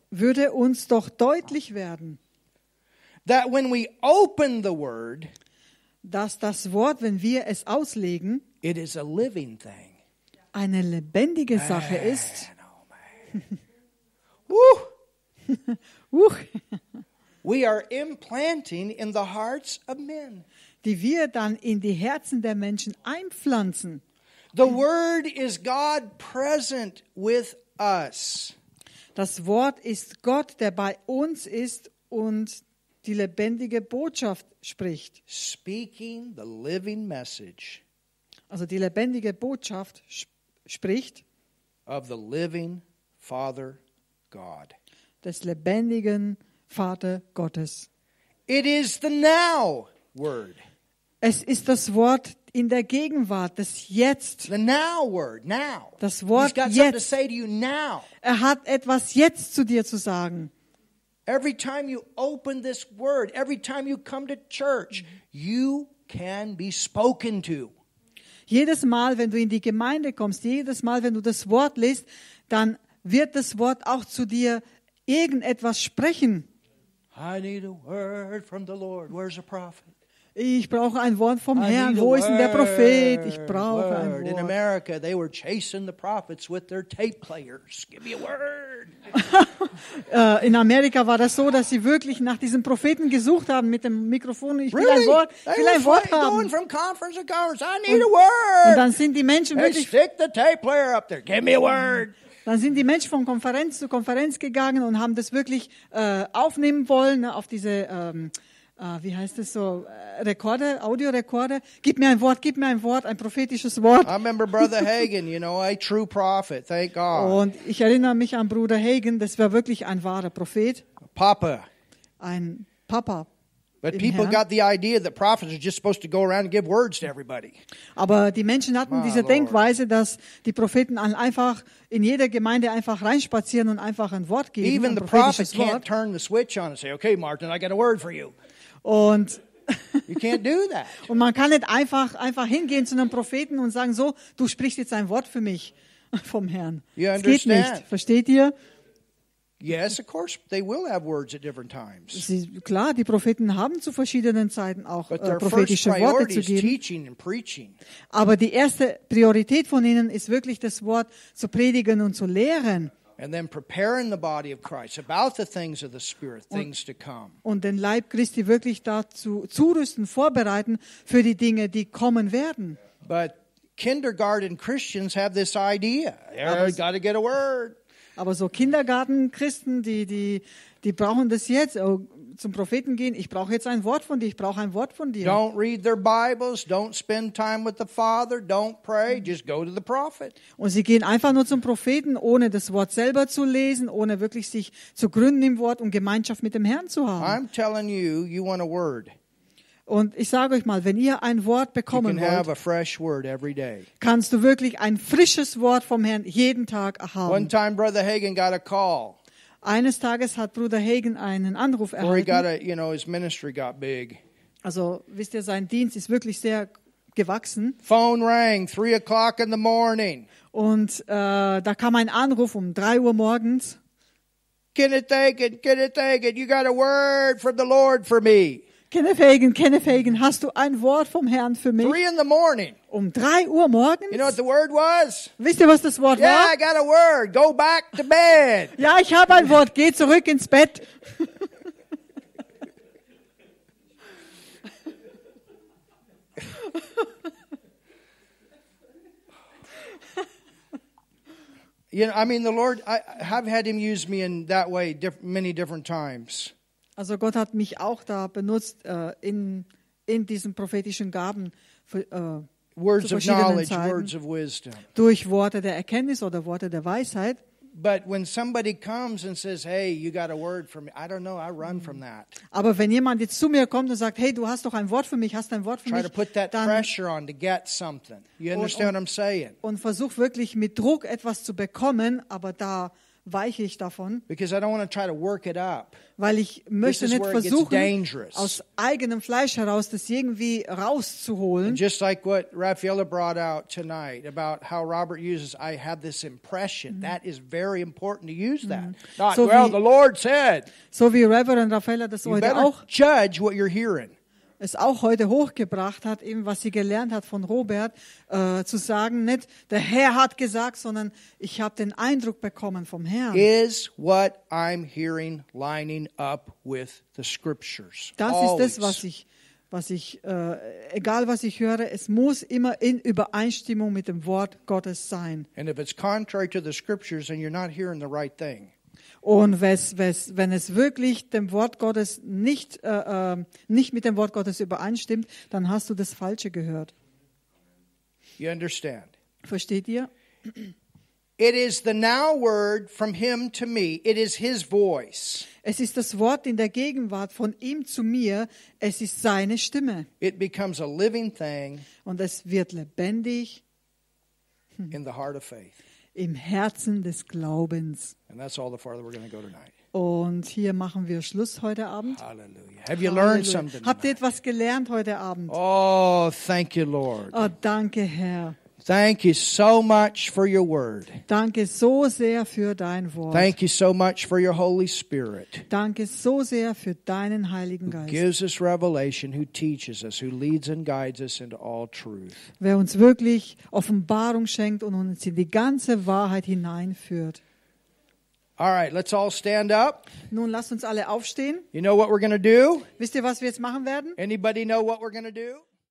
[SPEAKER 2] Würde uns doch deutlich werden,
[SPEAKER 1] that when we open the word,
[SPEAKER 2] dass das Wort, wenn wir es auslegen,
[SPEAKER 1] it is a living thing.
[SPEAKER 2] eine lebendige Sache ist. Huch, [laughs]
[SPEAKER 1] We are implanting in the hearts of men.
[SPEAKER 2] die wir dann in die Herzen der Menschen einpflanzen.
[SPEAKER 1] The word is God present with us.
[SPEAKER 2] Das Wort ist Gott, der bei uns ist und die lebendige Botschaft spricht.
[SPEAKER 1] speaking the living message
[SPEAKER 2] Also die lebendige Botschaft sp- spricht
[SPEAKER 1] of the living Father God.
[SPEAKER 2] des lebendigen Vater Gottes.
[SPEAKER 1] It is the now word.
[SPEAKER 2] Es ist das Wort in der Gegenwart, das Jetzt.
[SPEAKER 1] The now word, now.
[SPEAKER 2] Das Wort
[SPEAKER 1] to
[SPEAKER 2] jetzt.
[SPEAKER 1] say to you now.
[SPEAKER 2] Er hat etwas jetzt zu dir zu sagen.
[SPEAKER 1] Every time you open this word, every time you come to church, you can be spoken to.
[SPEAKER 2] Jedes Mal, wenn du in die Gemeinde kommst, jedes Mal, wenn du das Wort liest, dann wird das Wort auch zu dir irgendetwas sprechen.
[SPEAKER 1] I need a word from the Lord. Where's the prophet?
[SPEAKER 2] Ich brauche ein Wort vom Herrn.
[SPEAKER 1] a
[SPEAKER 2] Wo ist denn der Prophet? Ich brauche
[SPEAKER 1] word.
[SPEAKER 2] ein
[SPEAKER 1] In
[SPEAKER 2] Wort.
[SPEAKER 1] America, they were chasing the prophets with their tape players. Give me a word. [laughs]
[SPEAKER 2] Äh, in Amerika war das so, dass sie wirklich nach diesem Propheten gesucht haben mit dem Mikrofon. Ich will
[SPEAKER 1] Really?
[SPEAKER 2] ein Wort, will ein Wort haben.
[SPEAKER 1] from conference to conference. I need a
[SPEAKER 2] Und
[SPEAKER 1] word.
[SPEAKER 2] dann sind die Menschen
[SPEAKER 1] Hey,
[SPEAKER 2] wirklich,
[SPEAKER 1] stick the tape player up there. Give me a word.
[SPEAKER 2] dann sind die Menschen von Konferenz zu Konferenz gegangen und haben das wirklich äh, aufnehmen wollen ne, auf diese, ähm, äh, wie heißt es so, äh, Rekorder, Audiorekorder. Gib mir ein Wort, gib mir ein Wort, ein prophetisches Wort.
[SPEAKER 1] I remember Brother Hagan, you know, a true prophet. Thank God.
[SPEAKER 2] Und ich erinnere mich an Bruder Hagen, das war wirklich ein wahrer Prophet,
[SPEAKER 1] Papa.
[SPEAKER 2] ein Papa.
[SPEAKER 1] But people
[SPEAKER 2] Herrn.
[SPEAKER 1] got the idea that prophets are just supposed to go around and give words to everybody.
[SPEAKER 2] Aber die Menschen hatten
[SPEAKER 1] My
[SPEAKER 2] diese
[SPEAKER 1] Lord.
[SPEAKER 2] Denkweise, dass die Propheten einfach in jeder Gemeinde einfach reinspazieren und einfach ein Wort geben,
[SPEAKER 1] Even the prophet can't turn the switch on and say, okay, Martin, I got a word for you.
[SPEAKER 2] Und,
[SPEAKER 1] You can't do that. [laughs]
[SPEAKER 2] und man kann nicht einfach, einfach hingehen zu einem Propheten und sagen, so, du sprichst jetzt ein Wort für mich [laughs] vom Herrn. Das geht nicht. Versteht ihr?
[SPEAKER 1] Yes, of course, they will have words at different times.
[SPEAKER 2] Sie, klar, die Propheten haben zu verschiedenen Zeiten auch
[SPEAKER 1] But
[SPEAKER 2] äh, prophetische Worte zu geben. Aber die erste Priorität von ihnen ist wirklich das Wort zu predigen und zu lehren
[SPEAKER 1] And then preparing the body of Christ about the things of the Spirit, things to come.
[SPEAKER 2] und den Leib Christi wirklich dazu zurüsten, vorbereiten für die Dinge, die kommen werden.
[SPEAKER 1] But kindergarten Christians have this idea. You got to get a word.
[SPEAKER 2] Aber so Kindergartenchristen, die, die, die brauchen das jetzt. Oh, zum Propheten gehen, ich brauche jetzt ein Wort von dir, ich brauche ein Wort von dir.
[SPEAKER 1] Don't read their Bibles. Don't spend time with the Father. Don't pray. Just go to the prophet.
[SPEAKER 2] Und sie gehen einfach nur zum Propheten, ohne das Wort selber zu lesen, ohne wirklich sich zu gründen im Wort und Gemeinschaft mit dem Herrn zu haben.
[SPEAKER 1] I'm telling you, you want a word.
[SPEAKER 2] Und ich sage euch mal, wenn ihr ein Wort bekommen wollt, kannst du wirklich ein frisches Wort vom Herrn jeden Tag
[SPEAKER 1] One
[SPEAKER 2] erhalten.
[SPEAKER 1] time, Brother Hagan got a call
[SPEAKER 2] Eines Tages hat Bruder Hagen einen Anruf
[SPEAKER 1] where he got
[SPEAKER 2] erhalten.
[SPEAKER 1] a, you know.
[SPEAKER 2] Also wisst ihr, sein Dienst ist wirklich sehr gewachsen.
[SPEAKER 1] Phone rang, three o'clock in the morning.
[SPEAKER 2] Und äh, da kam ein Anruf um drei Uhr morgens.
[SPEAKER 1] Kenneth Hagan, Kenneth Hagan, you got a word from the Lord for me.
[SPEAKER 2] Kenneth Hagen, Kenneth Hagen, hast du ein Wort vom Herrn für mich?
[SPEAKER 1] Three in the morning.
[SPEAKER 2] Um drei Uhr morgens?
[SPEAKER 1] You know what the word was?
[SPEAKER 2] Wisst ihr, was das Wort
[SPEAKER 1] Yeah,
[SPEAKER 2] war?
[SPEAKER 1] I got a word. Go back to bed.
[SPEAKER 2] Ja, ich habe ein Wort. Geh zurück ins Bett.
[SPEAKER 1] You know, I mean, the Lord, I have had Him use me in that way diff- many different times.
[SPEAKER 2] Also Gott hat mich auch da benutzt äh, in, in diesen prophetischen Gaben für, äh,
[SPEAKER 1] Words
[SPEAKER 2] zu
[SPEAKER 1] of knowledge,
[SPEAKER 2] Zeiten.
[SPEAKER 1] words of wisdom.
[SPEAKER 2] durch Worte der Erkenntnis oder Worte der Weisheit.
[SPEAKER 1] But when somebody comes and says, "Hey, you got a word for me," I don't know. I run from that.
[SPEAKER 2] Aber wenn jemand jetzt zu mir kommt und sagt, hey, du hast doch ein Wort für mich, hast ein Wort für
[SPEAKER 1] Try to
[SPEAKER 2] mich,
[SPEAKER 1] put that
[SPEAKER 2] dann
[SPEAKER 1] pressure on to get something. You understand what I'm saying?
[SPEAKER 2] und versuch wirklich mit Druck etwas zu bekommen, aber da weiche ich davon,
[SPEAKER 1] Because I don't want to try to work it up.
[SPEAKER 2] weil ich möchte nicht versuchen, aus eigenem Fleisch heraus das irgendwie rauszuholen.
[SPEAKER 1] And just like what Raffaella brought out tonight about how Robert uses, I have this impression. That is very important to use that. Not,
[SPEAKER 2] So
[SPEAKER 1] well,
[SPEAKER 2] wie-
[SPEAKER 1] the Lord said.
[SPEAKER 2] So wie Reverend Raffaella das heute auch
[SPEAKER 1] judge what you're hearing.
[SPEAKER 2] Es auch heute hochgebracht hat, eben was sie gelernt hat von Robert, äh, zu sagen, nicht der Herr hat gesagt, sondern ich habe den Eindruck bekommen vom Herrn.
[SPEAKER 1] Is what I'm hearing lining up with the scriptures?
[SPEAKER 2] Das ist
[SPEAKER 1] Always.
[SPEAKER 2] das, was ich, was ich, äh, egal was ich höre, es muss immer in Übereinstimmung mit dem Wort Gottes sein.
[SPEAKER 1] And if it's contrary to the scriptures, then you're not hearing the right thing.
[SPEAKER 2] Und wenn es wirklich dem Wort Gottes nicht, äh, äh, nicht mit dem Wort Gottes übereinstimmt, dann hast du das Falsche gehört.
[SPEAKER 1] You understand?
[SPEAKER 2] Versteht ihr?
[SPEAKER 1] It is the now word from him to me. It is his voice.
[SPEAKER 2] Es ist das Wort in der Gegenwart von ihm zu mir. Es ist seine Stimme.
[SPEAKER 1] It becomes a living thing
[SPEAKER 2] Und es wird lebendig
[SPEAKER 1] in the heart of faith.
[SPEAKER 2] Im Herzen des Glaubens.
[SPEAKER 1] And that's all the farther we're going to go tonight.
[SPEAKER 2] Und hier machen wir Schluss heute Abend.
[SPEAKER 1] Hallelujah. Have you learned
[SPEAKER 2] Halleluja.
[SPEAKER 1] something?
[SPEAKER 2] Habt ihr etwas gelernt heute Abend?
[SPEAKER 1] Oh, thank you, Lord.
[SPEAKER 2] Oh, danke, Herr.
[SPEAKER 1] Thank you so much for your word.
[SPEAKER 2] Danke so sehr für dein Wort.
[SPEAKER 1] Thank you so much for your Holy Spirit.
[SPEAKER 2] Danke so sehr für deinen Heiligen Geist,
[SPEAKER 1] Gives us revelation, who teaches us, who leads and guides us into all truth.
[SPEAKER 2] wer uns wirklich Offenbarung schenkt und uns in die ganze Wahrheit hineinführt.
[SPEAKER 1] All right, let's all stand up.
[SPEAKER 2] Nun lasst uns alle aufstehen.
[SPEAKER 1] You know what we're going to do?
[SPEAKER 2] Wisst ihr, was wir jetzt machen werden?
[SPEAKER 1] Anybody know what we're going to do?